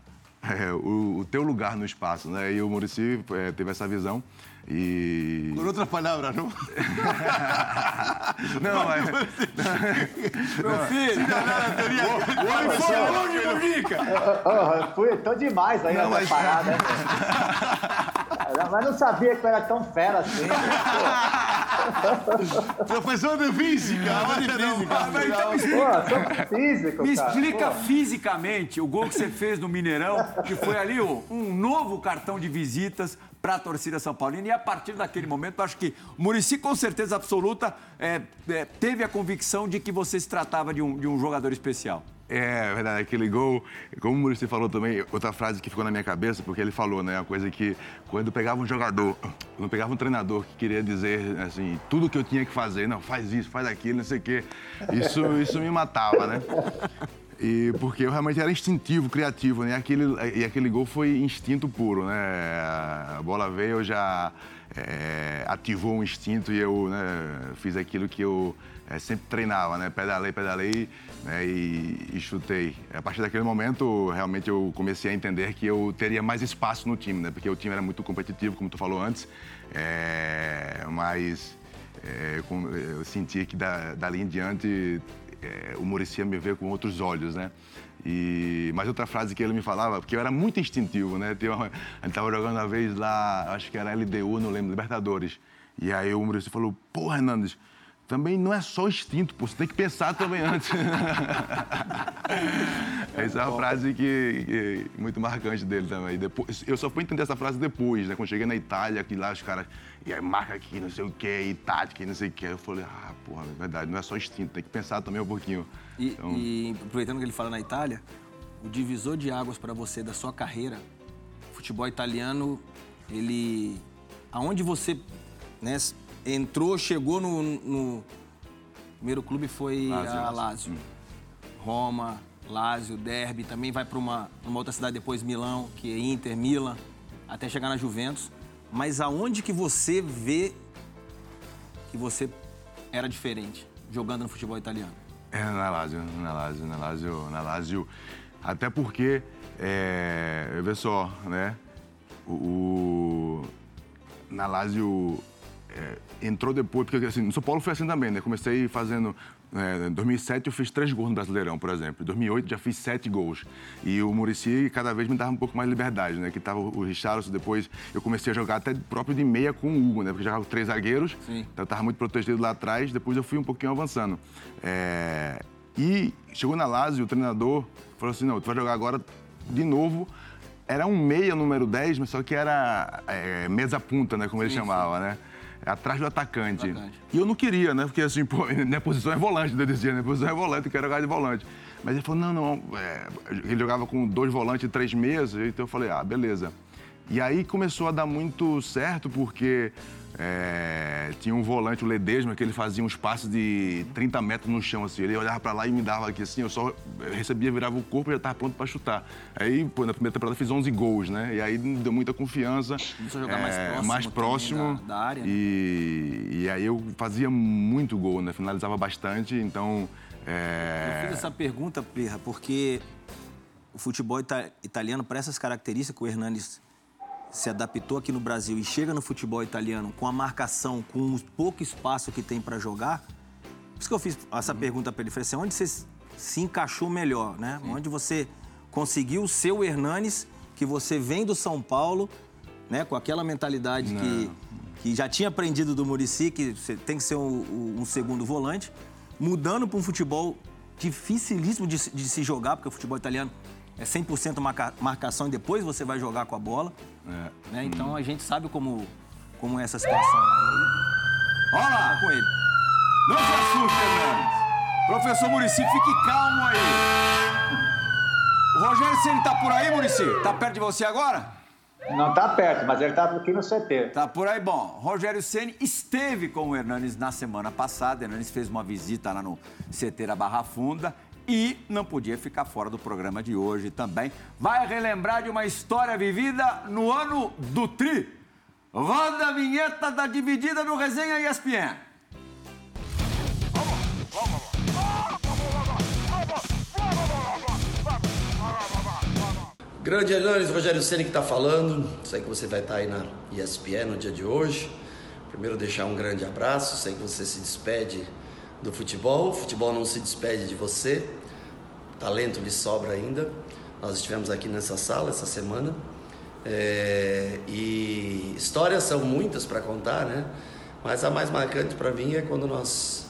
é, o, o, teu lugar no espaço, né? E o Murici é, teve essa visão. E... Com outras palavras, não? não, mas... Meu filho! Oi, foi longe, Mujica! Fui, tô demais aí não, mas... parada. Né? Mas não sabia que eu era tão fera assim. Professor de física! Aula de física. Ah, mas então me explica, Pô, físico, me explica fisicamente o gol que você fez no Mineirão, que foi ali ó, um novo cartão de visitas para a torcida São Paulina. E a partir daquele momento, acho que o Murici, com certeza absoluta, é, é, teve a convicção de que você se tratava de um, de um jogador especial. É, é verdade, aquele gol, como o Murici falou também, outra frase que ficou na minha cabeça, porque ele falou, né, uma coisa que quando pegava um jogador, quando pegava um treinador que queria dizer, assim, tudo que eu tinha que fazer, não, faz isso, faz aquilo, não sei o quê, isso, isso me matava, né? E porque eu realmente era instintivo, criativo, né? Aquele, e aquele gol foi instinto puro, né? A bola veio, eu já é, ativou um instinto e eu né, fiz aquilo que eu é, sempre treinava, né? Pedalei, pedalei né? e, e, chutei. A partir daquele momento, realmente eu comecei a entender que eu teria mais espaço no time, né? Porque o time era muito competitivo, como tu falou antes, é, mas é, eu senti que da, dali em diante é, o Muricy me ver com outros olhos, né? E, mas outra frase que ele me falava, porque eu era muito instintivo, né? Uma, a gente estava jogando uma vez lá, acho que era LDU, não lembro, Libertadores. E aí o Muricy falou, pô, Hernandes, também não é só instinto, pô, você tem que pensar também antes. essa é uma frase que, que, muito marcante dele também. Depois, eu só fui entender essa frase depois, né? Quando cheguei na Itália, que lá os caras, e aí marca aqui, não sei o quê, e tática, e não sei o quê. Eu falei, ah, porra, é verdade, não é só instinto, tem que pensar também um pouquinho. E, então... e aproveitando que ele fala na Itália, o divisor de águas para você da sua carreira, futebol italiano, ele. Aonde você né, entrou, chegou no, no primeiro clube foi a Lazio. Hum. Roma, Lazio, Derby, também vai para uma, uma outra cidade depois, Milão, que é Inter, Milan, até chegar na Juventus. Mas aonde que você vê que você era diferente jogando no futebol italiano? É na Lazio, na Lazio, na Lazio, na Lazio. Até porque, é, vê só, né? O, o na Lazio é, entrou depois, porque assim, no São Paulo foi assim também, né? Comecei fazendo. É, em 2007 eu fiz três gols no Brasileirão, por exemplo. Em 2008 já fiz sete gols. E o Murici cada vez me dava um pouco mais de liberdade, né? Que tava o Richarlison, depois eu comecei a jogar até próprio de meia com o Hugo, né? Porque jogava com três zagueiros, Sim. então eu tava muito protegido lá atrás. Depois eu fui um pouquinho avançando. É... E chegou na Lazio, o treinador falou assim: não, tu vai jogar agora de novo. Era um meia número 10, mas só que era é, mesa punta, né? Como ele sim, chamava, sim. né? Atrás do atacante. atacante. E eu não queria, né? Porque assim, pô, minha posição é volante, eu dizia, minha posição é volante, eu quero jogar de volante. Mas ele falou, não, não, é... ele jogava com dois volantes e três mesas, então eu falei, ah, beleza. E aí começou a dar muito certo, porque é, tinha um volante, o Ledesma, que ele fazia uns passos de 30 metros no chão, assim. Ele olhava para lá e me dava aqui, assim, eu só recebia, virava o corpo e já estava pronto para chutar. Aí, pô, na primeira temporada fiz 11 gols, né? E aí deu muita confiança. Começou a jogar é, mais próximo. Mais próximo. Da, da, área. Né? E, e aí eu fazia muito gol, né? Finalizava bastante, então... É... Eu fiz essa pergunta, Perra, porque o futebol italiano, para essas características que o Hernandes se adaptou aqui no Brasil e chega no futebol italiano com a marcação, com o pouco espaço que tem para jogar, por isso que eu fiz essa uhum. pergunta para ele. Falei assim, onde você se encaixou melhor, né? Sim. Onde você conseguiu o Hernanes, que você vem do São Paulo, né? Com aquela mentalidade que, que já tinha aprendido do Murici, que você tem que ser um, um segundo volante, mudando para um futebol dificilíssimo de, de se jogar, porque o futebol italiano é 100% marca, marcação e depois você vai jogar com a bola. É. Né? Então hum. a gente sabe como, como é essa situação. Olha lá! com ele. Não se assuste, Hernandes. Professor Murici, fique calmo aí. O Rogério Ceni tá por aí, Murici? Tá perto de você agora? Não tá perto, mas ele tá aqui no CT. Tá por aí, bom. Rogério Ceni esteve com o Hernanes na semana passada. O Hernanes fez uma visita lá no CT da Barra Funda e não podia ficar fora do programa de hoje também. Vai relembrar de uma história vivida no ano do Tri. Roda a vinheta da dividida no Resenha ESPN. Grande Hernanes, Rogério Ceni que está falando. Sei que você vai estar aí na ESPN no dia de hoje. Primeiro deixar um grande abraço. Sei que você se despede do futebol. O futebol não se despede de você. Talento lhe sobra ainda. Nós estivemos aqui nessa sala essa semana. É... e histórias são muitas para contar, né? Mas a mais marcante para mim é quando nós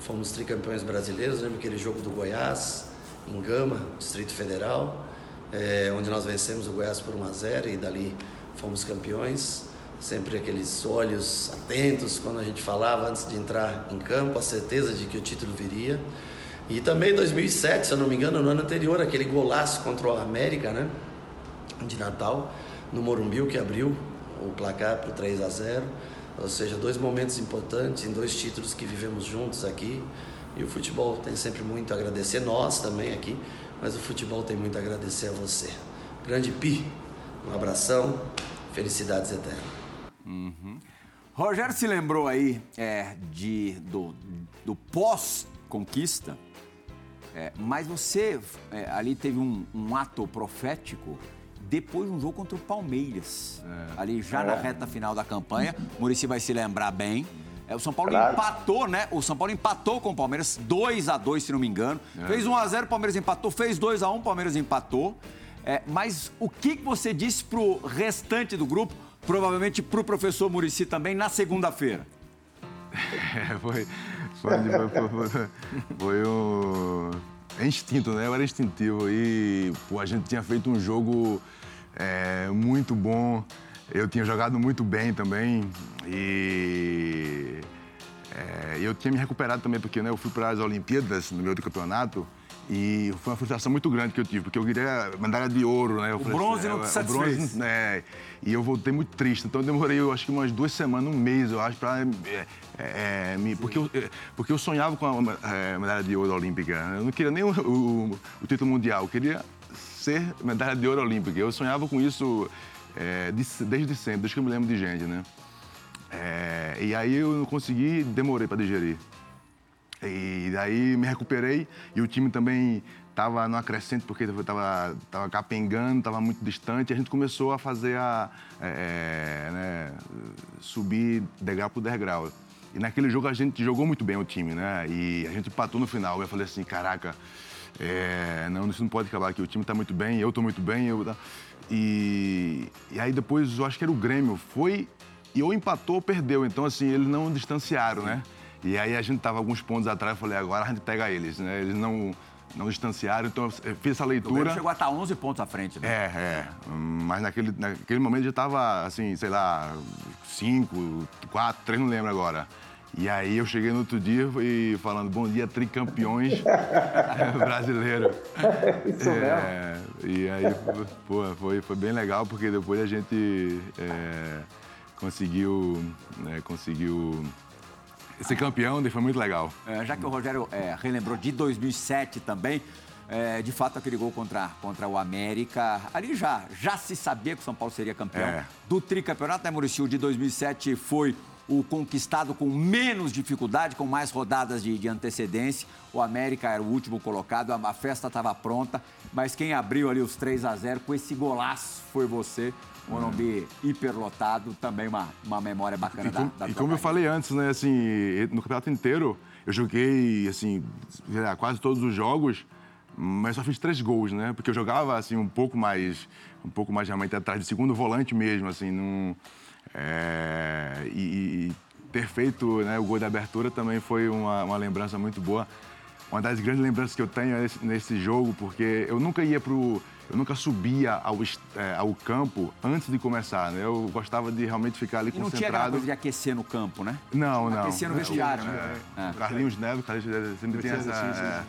fomos tricampeões brasileiros. Lembro aquele jogo do Goiás, em Gama, Distrito Federal é, onde nós vencemos o Goiás por 1 a 0 e dali fomos campeões. Sempre aqueles olhos atentos quando a gente falava antes de entrar em campo, a certeza de que o título viria. E também em 2007, se eu não me engano, no ano anterior, aquele golaço contra o América, né? De Natal, no Morumbi, que abriu o placar para o 3 a 0 Ou seja, dois momentos importantes em dois títulos que vivemos juntos aqui. E o futebol tem sempre muito a agradecer, nós também aqui, mas o futebol tem muito a agradecer a você. Grande Pi, um abração, felicidades eternas. Uhum. Rogério se lembrou aí é, de, do, do pós-conquista, é, mas você é, ali teve um, um, ato profético depois de um jogo contra o Palmeiras. É. Ali já na é. reta final da campanha. Murici vai se lembrar bem. É, o São Paulo claro. empatou, né? O São Paulo empatou com o Palmeiras, 2 a 2 se não me engano. Fez 1 a 0 o Palmeiras empatou. Fez 2 a 1 o Palmeiras empatou. Mas o que você disse pro restante do grupo, provavelmente pro professor Murici também, na segunda-feira? É, foi, foi, foi, foi, foi um é instinto, né? Eu era instintivo e pô, a gente tinha feito um jogo é, muito bom. Eu tinha jogado muito bem também e é, eu tinha me recuperado também, porque né, eu fui para as Olimpíadas no meu campeonato e foi uma frustração muito grande que eu tive, porque eu queria medalha de ouro, né? Eu o falei, bronze assim, não te é, satisfez. Bronze, né? E eu voltei muito triste, então eu demorei, eu acho que umas duas semanas, um mês, eu acho, para é, é, me, porque, eu, é, porque eu sonhava com a é, medalha de ouro olímpica. Eu não queria nem o, o, o título mundial, eu queria ser medalha de ouro olímpica. Eu sonhava com isso é, desde sempre, desde que eu me lembro de gente, né? É, e aí eu não consegui, demorei para digerir. E daí me recuperei e o time também estava no acrescente porque estava tava capengando, estava muito distante. E a gente começou a fazer a é, é, né, subir degrau por degrau. E naquele jogo a gente jogou muito bem o time, né? E a gente empatou no final. Eu falei assim, caraca, é, não, isso não pode acabar aqui. O time está muito bem, eu estou muito bem. Eu, tá. E, e aí depois, eu acho que era o Grêmio, foi e ou empatou ou perdeu. Então, assim, eles não distanciaram, né? E aí a gente tava alguns pontos atrás, eu falei, agora a gente pega eles, né? Eles não, não distanciaram, então eu fiz essa leitura. O chegou a estar 11 pontos à frente, né? É, é. Mas naquele, naquele momento já estava, assim, sei lá, 5, 4, 3, não lembro agora. E aí eu cheguei no outro dia e falando, bom dia, tricampeões brasileiro. Isso é, mesmo. E aí, pô, foi, foi bem legal, porque depois a gente é, conseguiu, né, conseguiu ser campeão, foi muito legal. É, já que o Rogério é, relembrou de 2007 também, é, de fato, aquele gol contra, contra o América, ali já, já se sabia que o São Paulo seria campeão é. do tricampeonato, né, Maurício? De 2007 foi o conquistado com menos dificuldade, com mais rodadas de, de antecedência. O América era o último colocado, a, a festa estava pronta, mas quem abriu ali os 3 a 0 com esse golaço foi você. Morumbi hiperlotado, também uma, uma memória bacana e, da, da E como eu falei antes, né, assim, no campeonato inteiro, eu joguei, assim, quase todos os jogos, mas só fiz três gols, né? Porque eu jogava, assim, um pouco mais, um pouco mais realmente atrás de segundo volante mesmo, assim, num... É, e, e, ter feito né, o gol da abertura também foi uma, uma, lembrança muito boa. Uma das grandes lembranças que eu tenho é nesse, nesse jogo, porque eu nunca ia pro eu nunca subia ao, é, ao campo antes de começar, né? Eu gostava de realmente ficar ali e concentrado. não tinha aquela coisa de aquecer no campo, né? Não, não. Aquecer no vestiário, né? É, é. Carlinhos Neves, sempre tinha essa...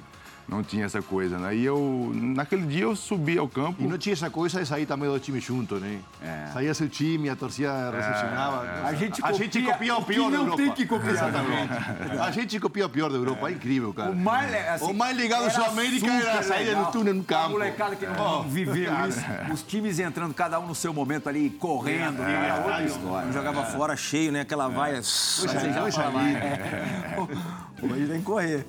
É, não tinha essa coisa, né? E eu, naquele dia, eu subi ao campo. E não tinha essa coisa de sair também do time junto, né? É. Saía seu time, a torcida recepcionava. É, é. A gente copia, a gente copia o pior da Europa. tem que copiar Exatamente. a gente copia o pior da Europa, é incrível, cara. O mais, assim, o mais legal da Sul-América era a saída no túnel no campo. A molecada que não oh, viveu isso. Os times entrando, cada um no seu momento ali, correndo. É, é história. Jogava fora cheio, né? Aquela vaia. Puxa, já já Hoje tem que correr.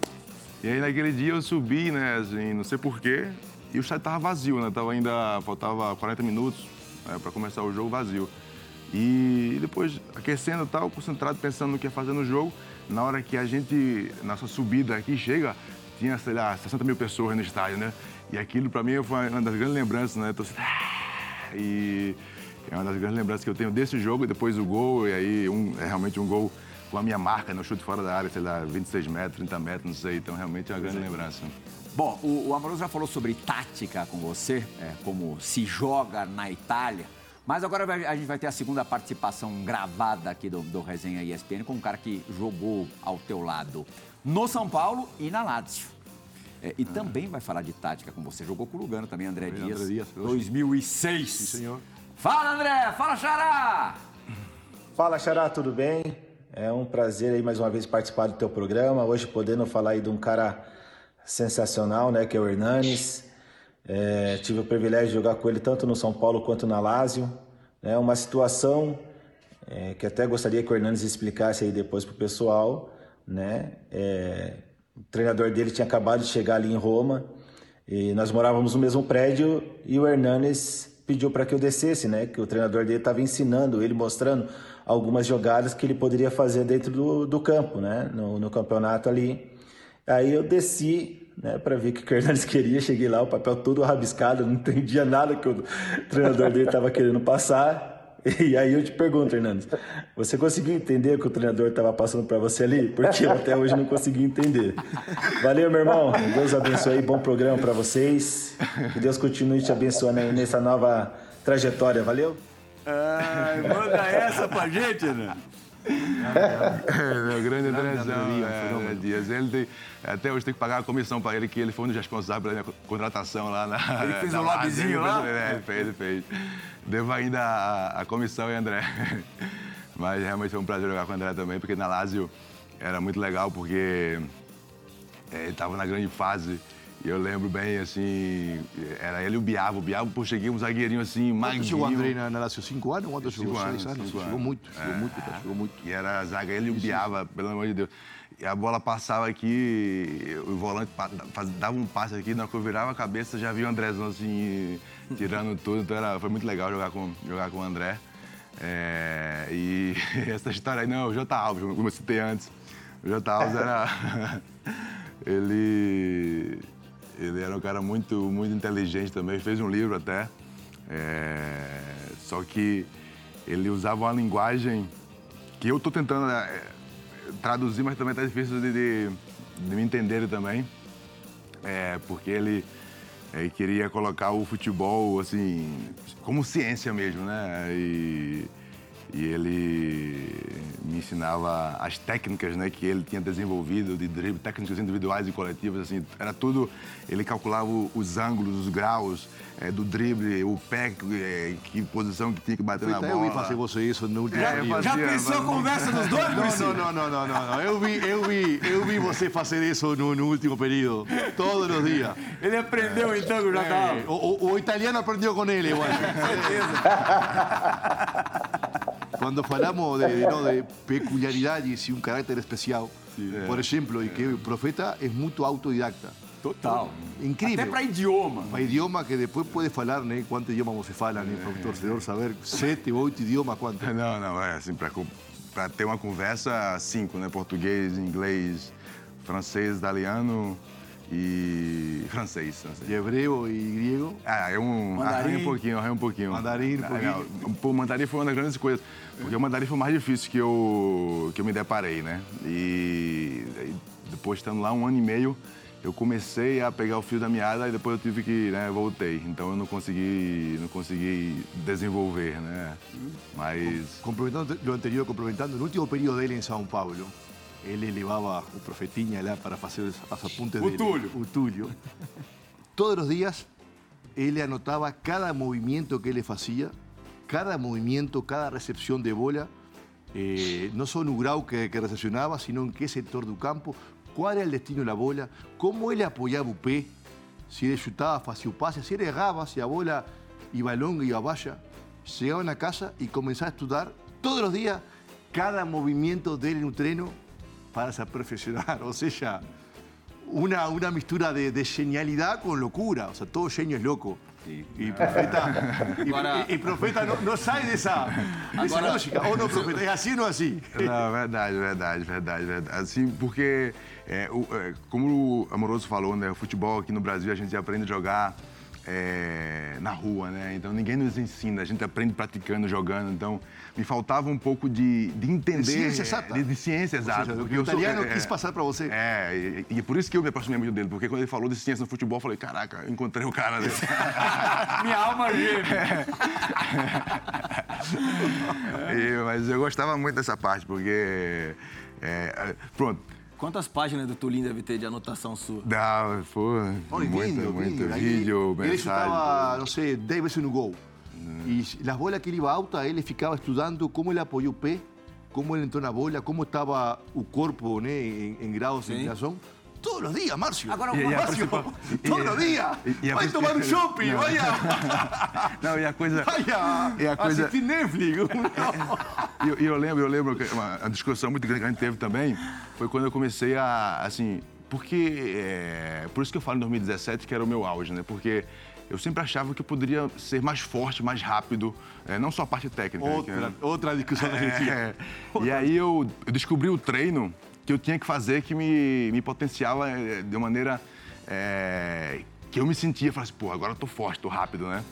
E aí naquele dia eu subi, né, assim, não sei porquê, E o estádio estava vazio, né? Tava ainda, faltava 40 minutos né, para começar o jogo vazio. E depois, aquecendo e tal, concentrado, pensando no que ia fazer no jogo. Na hora que a gente, nossa subida aqui chega, tinha, sei lá, 60 mil pessoas no estádio, né? E aquilo, para mim, foi uma das grandes lembranças, né? Tô "Ah!" e é uma das grandes lembranças que eu tenho desse jogo, e depois o gol, e aí um, é realmente um gol com a minha marca, no chute fora da área, sei lá, 26 metros, 30 metros, não sei. Então, realmente é uma grande lembrança. Bom, o, o Amoroso já falou sobre tática com você, é, como se joga na Itália. Mas agora vai- a gente vai ter a segunda participação gravada aqui do, do Resenha ESPN com um cara que jogou ao teu lado no São Paulo e na Lazio. É, e também vai falar de tática com você. Jogou com o Lugano também, André Também, Dias. André Dias. 2006. Sim, senhor. Fala, André! Fala, Xará! Fala, Xará, tudo bem? É um prazer aí mais uma vez participar do teu programa. Hoje podendo falar aí de um cara sensacional, né, que é o Hernanes. É, tive o privilégio de jogar com ele tanto no São Paulo quanto na Lazio. É uma situação é, que até gostaria que o Hernanes explicasse aí depois pro pessoal, né? É, o treinador dele tinha acabado de chegar ali em Roma e nós morávamos no mesmo prédio e o Hernanes pediu para que eu descesse, né? Que o treinador dele estava ensinando ele, mostrando algumas jogadas que ele poderia fazer dentro do, do campo, né? No, no campeonato ali. Aí eu desci, né? Para ver o que o Hernanes queria. Cheguei lá, o papel todo rabiscado, não entendia nada que o treinador dele estava querendo passar. E aí eu te pergunto, Hernandes, você conseguiu entender o que o treinador estava passando para você ali? Porque eu até hoje não consegui entender. Valeu, meu irmão. Deus abençoe aí. Bom programa para vocês. Que Deus continue te abençoando nessa nova trajetória. Valeu? Ai, manda essa pra gente, né? É, o grande Andrezão, André Dias, é, Dias. Ele tem, até hoje tem que pagar a comissão para ele, que ele foi um dos responsáveis pela minha contratação lá na. Ele fez na um lobbyzinho lá? fez- é, ele fez, ele fez. Devo ainda a, a comissão e André. Mas realmente foi um prazer jogar com o André também, porque na Lazio era muito legal, porque é, ele estava na grande fase. E eu lembro bem, assim, era ele e o Biavo. O Biavo, pô, cheguei um zagueirinho assim, ¿Cuánto magrinho. llegó André na, na Lazio? ¿Cinco anos, años. cinco Llegó anos. muito, chegou muito, cara, chegou muito. E era a zaga, ele e o Biava, pelo amor de Deus. E a bola passava aqui, o volante dava um passe aqui, na hora que eu virava a cabeça, já vi o Andrezão assim, tirando tudo. Então era, foi muito legal jogar com, jogar com o André. É, e essa história aí, não, o J. Alves, como eu citei antes. O J. Alves era. ele. Ele era um cara muito, muito inteligente também, fez um livro até. É, só que ele usava uma linguagem que eu estou tentando é, traduzir, mas também está difícil de, de, de me entender também. É, porque ele, é, queria colocar o futebol assim como ciência mesmo, né? E, e ele me ensinava as técnicas né, que ele tinha desenvolvido de drible, técnicas individuais e coletivas, assim, era tudo, ele calculava os ângulos, os graus é, do drible, o pé, é, que posição que tinha que bater na Até eu vi bola. fazer você isso no último É, eu período. Já pensou a conversa dos dois, Não, não, não, não, não, não, não. Eu vi, eu vi, eu vi você fazer isso no, no último período, todos os dias. Ele aprendeu então com o Alves. o, o- o italiano aprendió con él igual. Cuando hablamos de, de, no, de peculiaridades y un carácter especial, por ejemplo, y que el profeta es muy autodidacta. Total. Incrível. Até pra idioma. Para idioma que después puede falar, ¿no? ¿Cuántos idiomas você fala, né? Para o torcedor saber, sete, oito idiomas, quanto? Não, não, é assim, para ter uma conversa, cinco, né? Português, inglês, francês, italiano e francês. francês. De hebreu e grego. Ah, é um. Mandarim. Arranha um pouquinho, arranha um pouquinho. Mandarim, um Ah, pouquinho. Pô, mandarim foi uma das grandes coisas. Porque o mandarim foi o mais difícil que eu, que eu me deparei, né? E aí, depois, estando lá um ano e meio, eu comecei a pegar o fio da meada e depois eu tive que, né, voltei. Então eu não consegui, não consegui desenvolver, né? Mas Complementando lo anterior, complementando, el último periodo de él en São Paulo, él levaba o profetinha lá para hacer los apuntes O. Túlio. O Túlio. Todos los días él anotaba cada movimiento que él hacía, cada movimiento, cada recepción de bola, eh, no solo un grau que, que recepcionaba, sino en qué sector del campo, cuál era el destino de la bola, cómo él apoyaba o pé, si él chutaba, hacía pase, si él erraba, si la bola iba longa, iba vaya. Llegaban a casa y comenzaba a estudiar todos los días cada movimiento de él en un treno para se perfeccionar. O sea, una, una mistura de, de genialidad con locura. O sea, todo genio es loco. Y Profeta, y, Agora- y- y Profeta no, no sai dessa, dessa Agora- lógica. Ou não, Profeta? É assim ou não assim? Não, verdade, verdade, verdade, verdade. Assim, porque, é, o- é, como o Amoroso falou, né? O futebol aqui no Brasil a gente aprende a jogar é, na rua, né? Então ninguém nos ensina, a gente aprende praticando, jogando. Então me faltava um pouco de, de entender. De ciência exata. De, de ciência exata. seja, o porque que o eu sou- italiano é, quis passar para você. É, e, e por isso que eu me aproximei muito dele, porque quando ele falou de ciência no futebol, eu falei, caraca, eu encontrei o cara desse. Minha alma gêmea. E- mas eu gostava muito dessa parte, porque. é, pronto. Quantas páginas do Tulim deve ter de anotação sua? Dá, pô, Olha, muito, vídeo, muito vídeo. Vídeo, Ele mensagem. chutava, não sei, 10 vezes no gol. E as bolas que ele ia alta, ele ficava estudando como ele apoiou o pé, como ele entrou na bola, como estava o corpo né, em, em graus de inclinação. Todos os dias, Márcio. Agora, E- e principal- e- todos os dias. e- Vai tomar um shopping, Não. vai a, Não, e a coisa. vai a, E a coisa- assistir Netflix. E eu, eu lembro, eu lembro que uma, uma discussão muito grande que a gente teve também foi quando eu comecei a, assim, porque, é, por isso que eu falo em 2017 que era o meu auge, né? Porque eu sempre achava que eu poderia ser mais forte, mais rápido, é, não só a parte técnica. né, outra, era- outra discussão que a gente tinha. É. E aí eu, eu descobri o treino que eu tinha que fazer que me, me potenciava eh, de maneira eh, que eu me sentia, falava assim, pô, agora eu tô forte, tô rápido, né?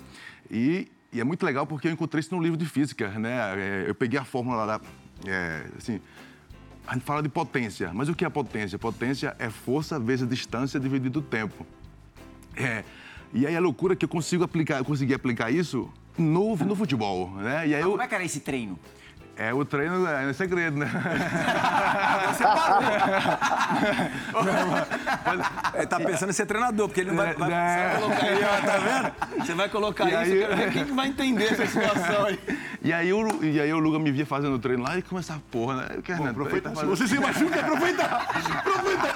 E, e é muito legal porque eu encontrei isso no livro de física, né? Eh, Eu peguei a fórmula lá, eh, assim, a gente fala de potência, mas o que é potência? Potência é força vezes distância dividido o tempo. É, e aí a loucura é que eu consigo aplicar, eu consegui aplicar isso no, no futebol, né? E aí eu, Como é que era esse treino? É, o treino é, é segredo, né? Ele tá pensando em ser treinador, porque ele não vai, vai, É. você vai colocar aí, ó, tá vendo? Você vai colocar E isso, aí- eu quero ver quem que vai entender essa situação aí. E aí, o, e aí o Luga me via fazendo o treino lá e começava, porra, né? Eu quero, né? Profeta, Tá você se machuca, profeta! Profeta!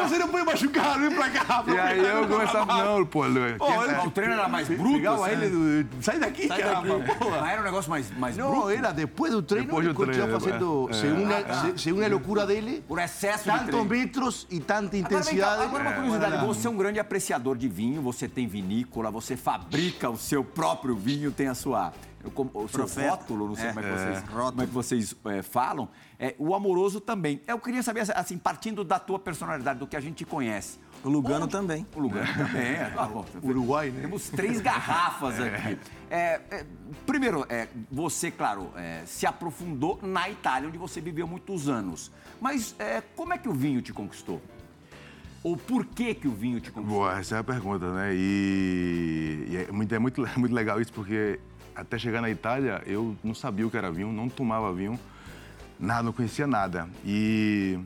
Você não pode machucar, vem pra cá, E aí eu começava, não, pô, Luga. Pô, quem- ele- O treino era mais bruto? Pegava assim? ele, sai daqui, Sai cara! daqui. porra. Ah, era um negócio mais, mais Não, bruto? era depois do treino, Depois do ele continuava treino, fazendo, é. segundo, a, se- segundo a loucura dele, Por excesso de tantos metros e tanta intensidade. agora uma É. curiosidade, você é um grande apreciador de vinho, você tem vinícola, você fabrica o seu próprio vinho, tem a sua, o seu Profeta. rótulo, não sei É. como é que vocês, como é que vocês é, falam. É, o amoroso também. Eu queria saber, assim, partindo da tua personalidade, do que a gente conhece. O Lugano também. O lugar também. é. Ah, bom, Uruguai, né? Temos três garrafas aqui. É, é, primeiro, é, você, claro, é, se aprofundou na Itália, onde você viveu muitos anos. Mas é, como é que o vinho te conquistou? Ou por que, que o vinho te conquistou? Boa, essa é a pergunta, né? E, e é, muito, é muito, muito legal isso, porque até chegar na Itália, eu não sabia o que era vinho, não tomava vinho, nada, não conhecia nada. E,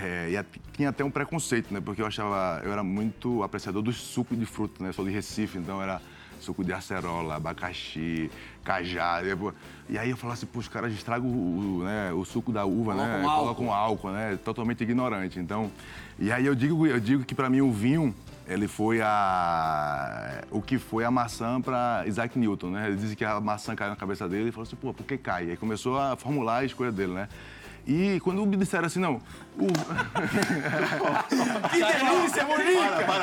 é, e a- tinha até um preconceito, né? Porque eu achava, eu era muito apreciador do suco de fruta, né? Eu sou de Recife, então era suco de acerola, abacaxi, cajá. E, e aí eu falava assim, pô, os caras estragam o, o, né, o suco da uva, né? Colocam álcool. Colocam álcool, né? Totalmente ignorante. Então, e aí eu digo, eu digo que para mim o vinho ele foi a o que foi a maçã para Isaac Newton, né? Ele disse que a maçã caiu na cabeça dele e falou assim, pô, por que cai? Aí começou a formular a escolha dele, né? E quando me disseram assim, não, o... Que delícia, Monique!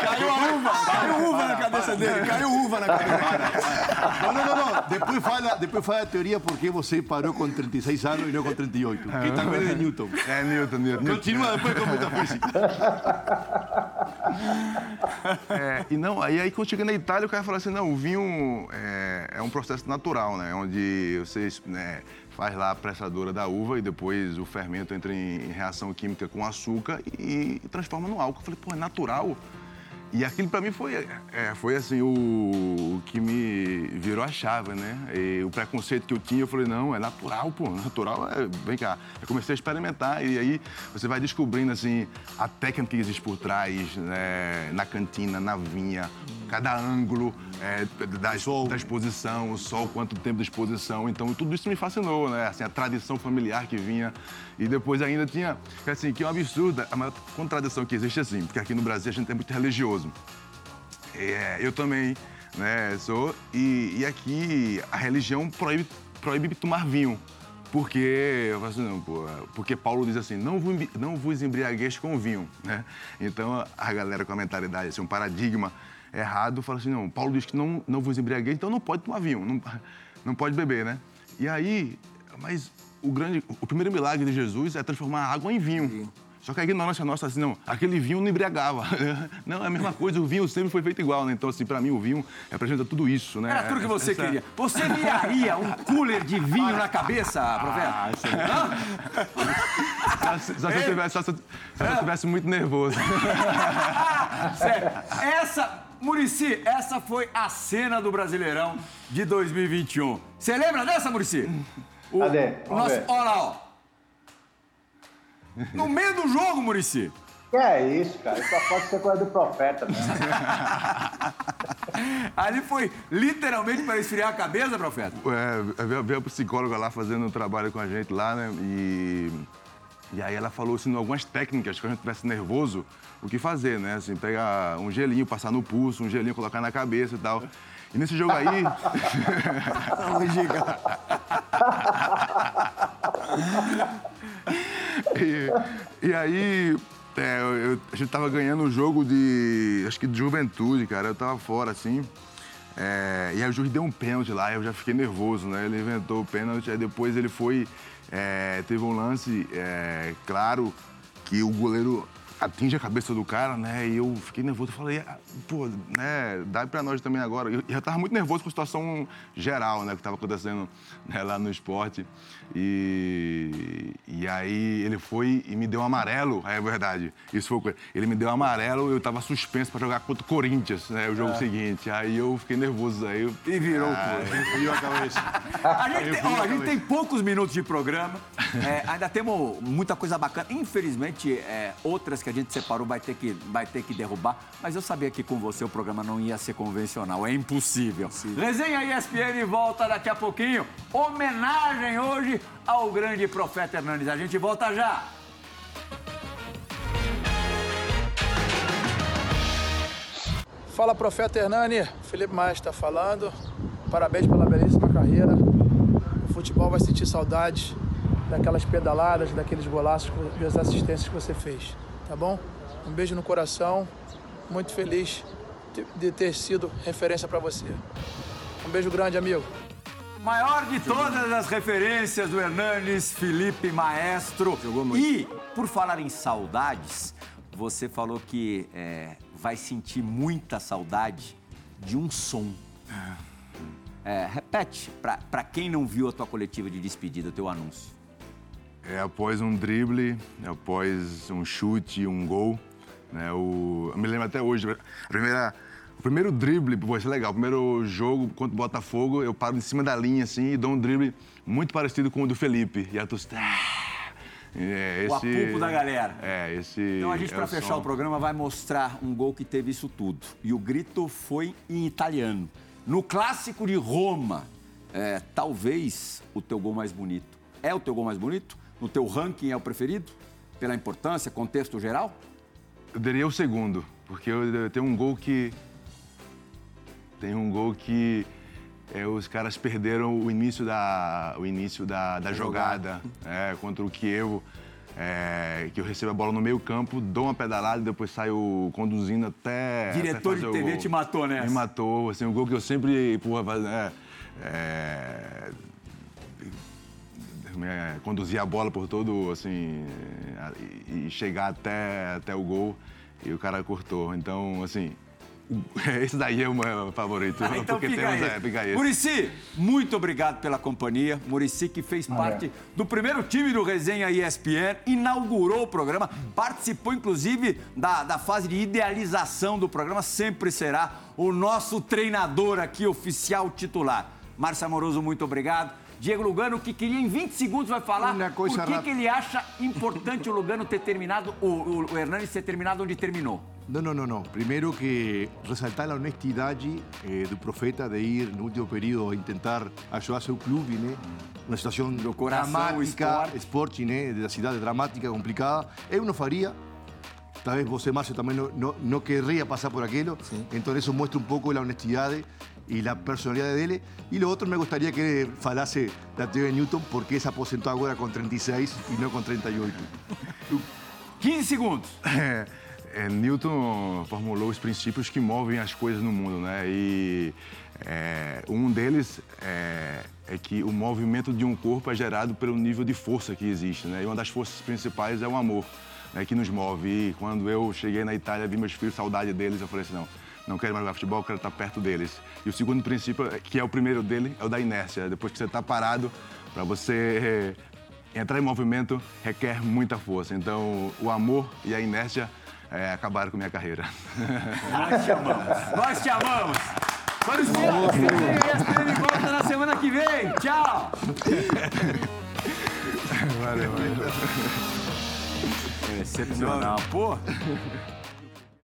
Caiu a uva, caiu uva na cabeça dele, caiu uva na cabeça Não, não, não, não. Depois fala, depois fala a teoria por que você parou com 36 anos e não com 38. Que também é de Newton. é Newton, Newton. Continua depois com muita física. É, e não, aí, aí quando chega na Itália, o cara fala assim, não, o vinho é, é um processo natural, né? Onde você né, faz lá a pressadora da uva e depois o fermento entra em, reação química com açúcar e, transforma no álcool. Eu falei, pô, é natural? E aquilo pra mim foi, é, foi assim, o, o que me virou a chave, né? E o preconceito que eu tinha, eu falei, não, é natural, pô, natural é, vem cá. Eu comecei a experimentar e aí você vai descobrindo, assim, a técnica que existe por trás, né? na cantina, na vinha, cada ângulo é, da, da exposição, o sol, quanto tempo de exposição. Então, tudo isso me fascinou, né? Assim, a tradição familiar que vinha. E depois ainda tinha, assim, que é um absurdo, a maior contradição que existe, assim, porque aqui no Brasil a gente é muito religioso. É, eu também, né, sou. E, e aqui a religião proíbe, proíbe tomar vinho. Porque, eu falo assim, não, pô, porque Paulo diz assim, não, não vos embriagueis com vinho, né? Então a galera com a mentalidade, assim, um paradigma errado, fala assim, não, Paulo diz que não, não vos embriagueis, então não pode tomar vinho, não, não pode beber, né? E aí, mas o grande, o primeiro milagre de Jesus é transformar a água em vinho. Só que a ignorância nossa, assim, não, aquele vinho não embriagava. Não, é a mesma coisa, o vinho sempre foi feito igual, né? Então, assim, pra mim, o vinho representa tudo isso, né? Era tudo que você Essa- queria. Você viraria um cooler de vinho na cabeça, profeta? Hã? Só, só se eu tivesse, só se eu tivesse muito nervoso. Sério, essa, Murici, essa foi a cena do Brasileirão de 2021. Você lembra dessa, Murici? O, Cadê? o nosso, olha lá, ó. No meio do jogo, Murici. Que é isso, cara? Isso só pode ser coisa do profeta, né? Ali foi literalmente para esfriar a cabeça, profeta. É, veio, veio a psicóloga lá fazendo um trabalho com a gente lá, né? E, e aí ela falou assim, algumas técnicas que a gente estivesse nervoso, o que fazer, né? Assim, pegar um gelinho, passar no pulso, um gelinho, colocar na cabeça e tal. E nesse jogo aí. e, e aí, é, eu- a gente tava ganhando um jogo de. Acho que de juventude, cara. Eu tava fora, assim. É, e aí o juiz deu um pênalti lá, eu já fiquei nervoso, né? Ele inventou o pênalti, aí depois ele foi. É, teve um lance, é, claro, que o goleiro atinge a cabeça do cara, né? E eu fiquei nervoso. Eu falei, ah, pô, né? Dá pra nós também agora. Eu já tava muito nervoso com a situação geral, né? Que tava acontecendo né, lá no esporte. E, e aí ele foi e me deu um amarelo, é verdade. Isso foi. o Ele me deu um amarelo, eu tava suspenso pra jogar contra o Corinthians, né? O jogo seguinte. Aí eu fiquei nervoso. Aí eu, E virou o Ah, a cabeça. A gente, tem, ó, a gente tem poucos minutos de programa, é, ainda temos muita coisa bacana. Infelizmente, é, outras que a gente separou vai ter, que, vai ter que derrubar, mas eu sabia que com você o programa não ia ser convencional, é impossível. Resenha ESPN volta daqui a pouquinho. Homenagem hoje ao grande profeta Hernandes. A gente volta já. Fala, profeta Hernani. Felipe Maestro está falando. Parabéns pela belíssima carreira. O futebol vai sentir saudade daquelas pedaladas, daqueles golaços, das assistências que você fez. Tá bom? Um beijo no coração. Muito feliz de ter sido referência para você. Um beijo grande, amigo. Maior de todas as referências do Hernanes, Felipe Maestro. E, por falar em saudades, você falou que é, vai sentir muita saudade de um som. É, repete, pra, pra quem não viu a tua coletiva de despedida, o teu anúncio. É após um drible, é após um chute, um gol. Né, o, eu me lembro até hoje, a primeira, o primeiro drible, pô, isso é legal, o primeiro jogo contra o Botafogo, eu paro em cima da linha assim e dou um drible muito parecido com o do Felipe. E a torcida. "Ah!" É, O apulpo da galera. É, esse. Então a gente, é pra o fechar som. o programa, vai mostrar um gol que teve isso tudo. E o grito foi em italiano. No clássico de Roma, é, talvez o teu gol mais bonito. É o teu gol mais bonito? No teu ranking é o preferido? Pela importância, contexto geral? Eu daria o segundo, porque eu, eu tenho um gol que. Tem um gol que é, os caras perderam o início da, o início da, da jogada é, contra o Kievo. é, que eu recebo a bola no meio campo, dou uma pedalada e depois saio conduzindo até. Diretor até de TV te matou nessa. Me matou, assim, um gol que eu sempre. Porra, faz- é, é, é, conduzir a bola por todo, assim, e, chegar até, até o gol e o cara cortou. Então, assim, esse daí é o meu favorito. Ah, então porque fica temos, aí. é, fica esse. Murici, muito obrigado pela companhia. Murici que fez parte do primeiro time do Resenha ESPN, inaugurou o programa, participou inclusive da, da fase de idealização do programa, sempre será o nosso treinador aqui, oficial titular. Márcio Amoroso, muito obrigado. Diego Lugano, que queria em 20 segundos, vai falar por que, que ele acha importante o Lugano ter terminado, o, o, o Hernandes ter terminado onde terminou. No, no, no, no. Primero que resaltar la honestidad eh, del profeta de ir no último período a intentar ayudar a seu clube, né? Uma situação Do coração, dramática, esporte. esporte, né? Da cidade dramática, complicada. Eu não faria. Tal vez você, Márcio, también no, no, no querría pasar por aquello. Entonces eso muestra un poco la honestidad y la personalidad de él. Y lo otro me gustaría que falase la teoría de Newton, porque se aposentó ahora con 36 y no con 38. 15 segundos. É, Newton formulou os princípios que movem as coisas no mundo, né? E é, um deles é, é, que o movimento de um corpo é gerado pelo nível de força que existe, né? E uma das forças principais é o amor, né? Que nos move. E quando eu cheguei na Itália, vi meus filhos, saudade deles, eu falei assim, não, não quero mais jogar futebol, quero estar perto deles. E o segundo princípio, que é o primeiro dele, é o da inércia. Depois que você está parado, para você entrar em movimento requer muita força. Então, o amor e a inércia é, acabaram com minha carreira. Nós te amamos. Nós te amamos. Vamos ver. ESPN volta na semana que vem. Tchau. Valeu, valeu. Excepcional. Pô,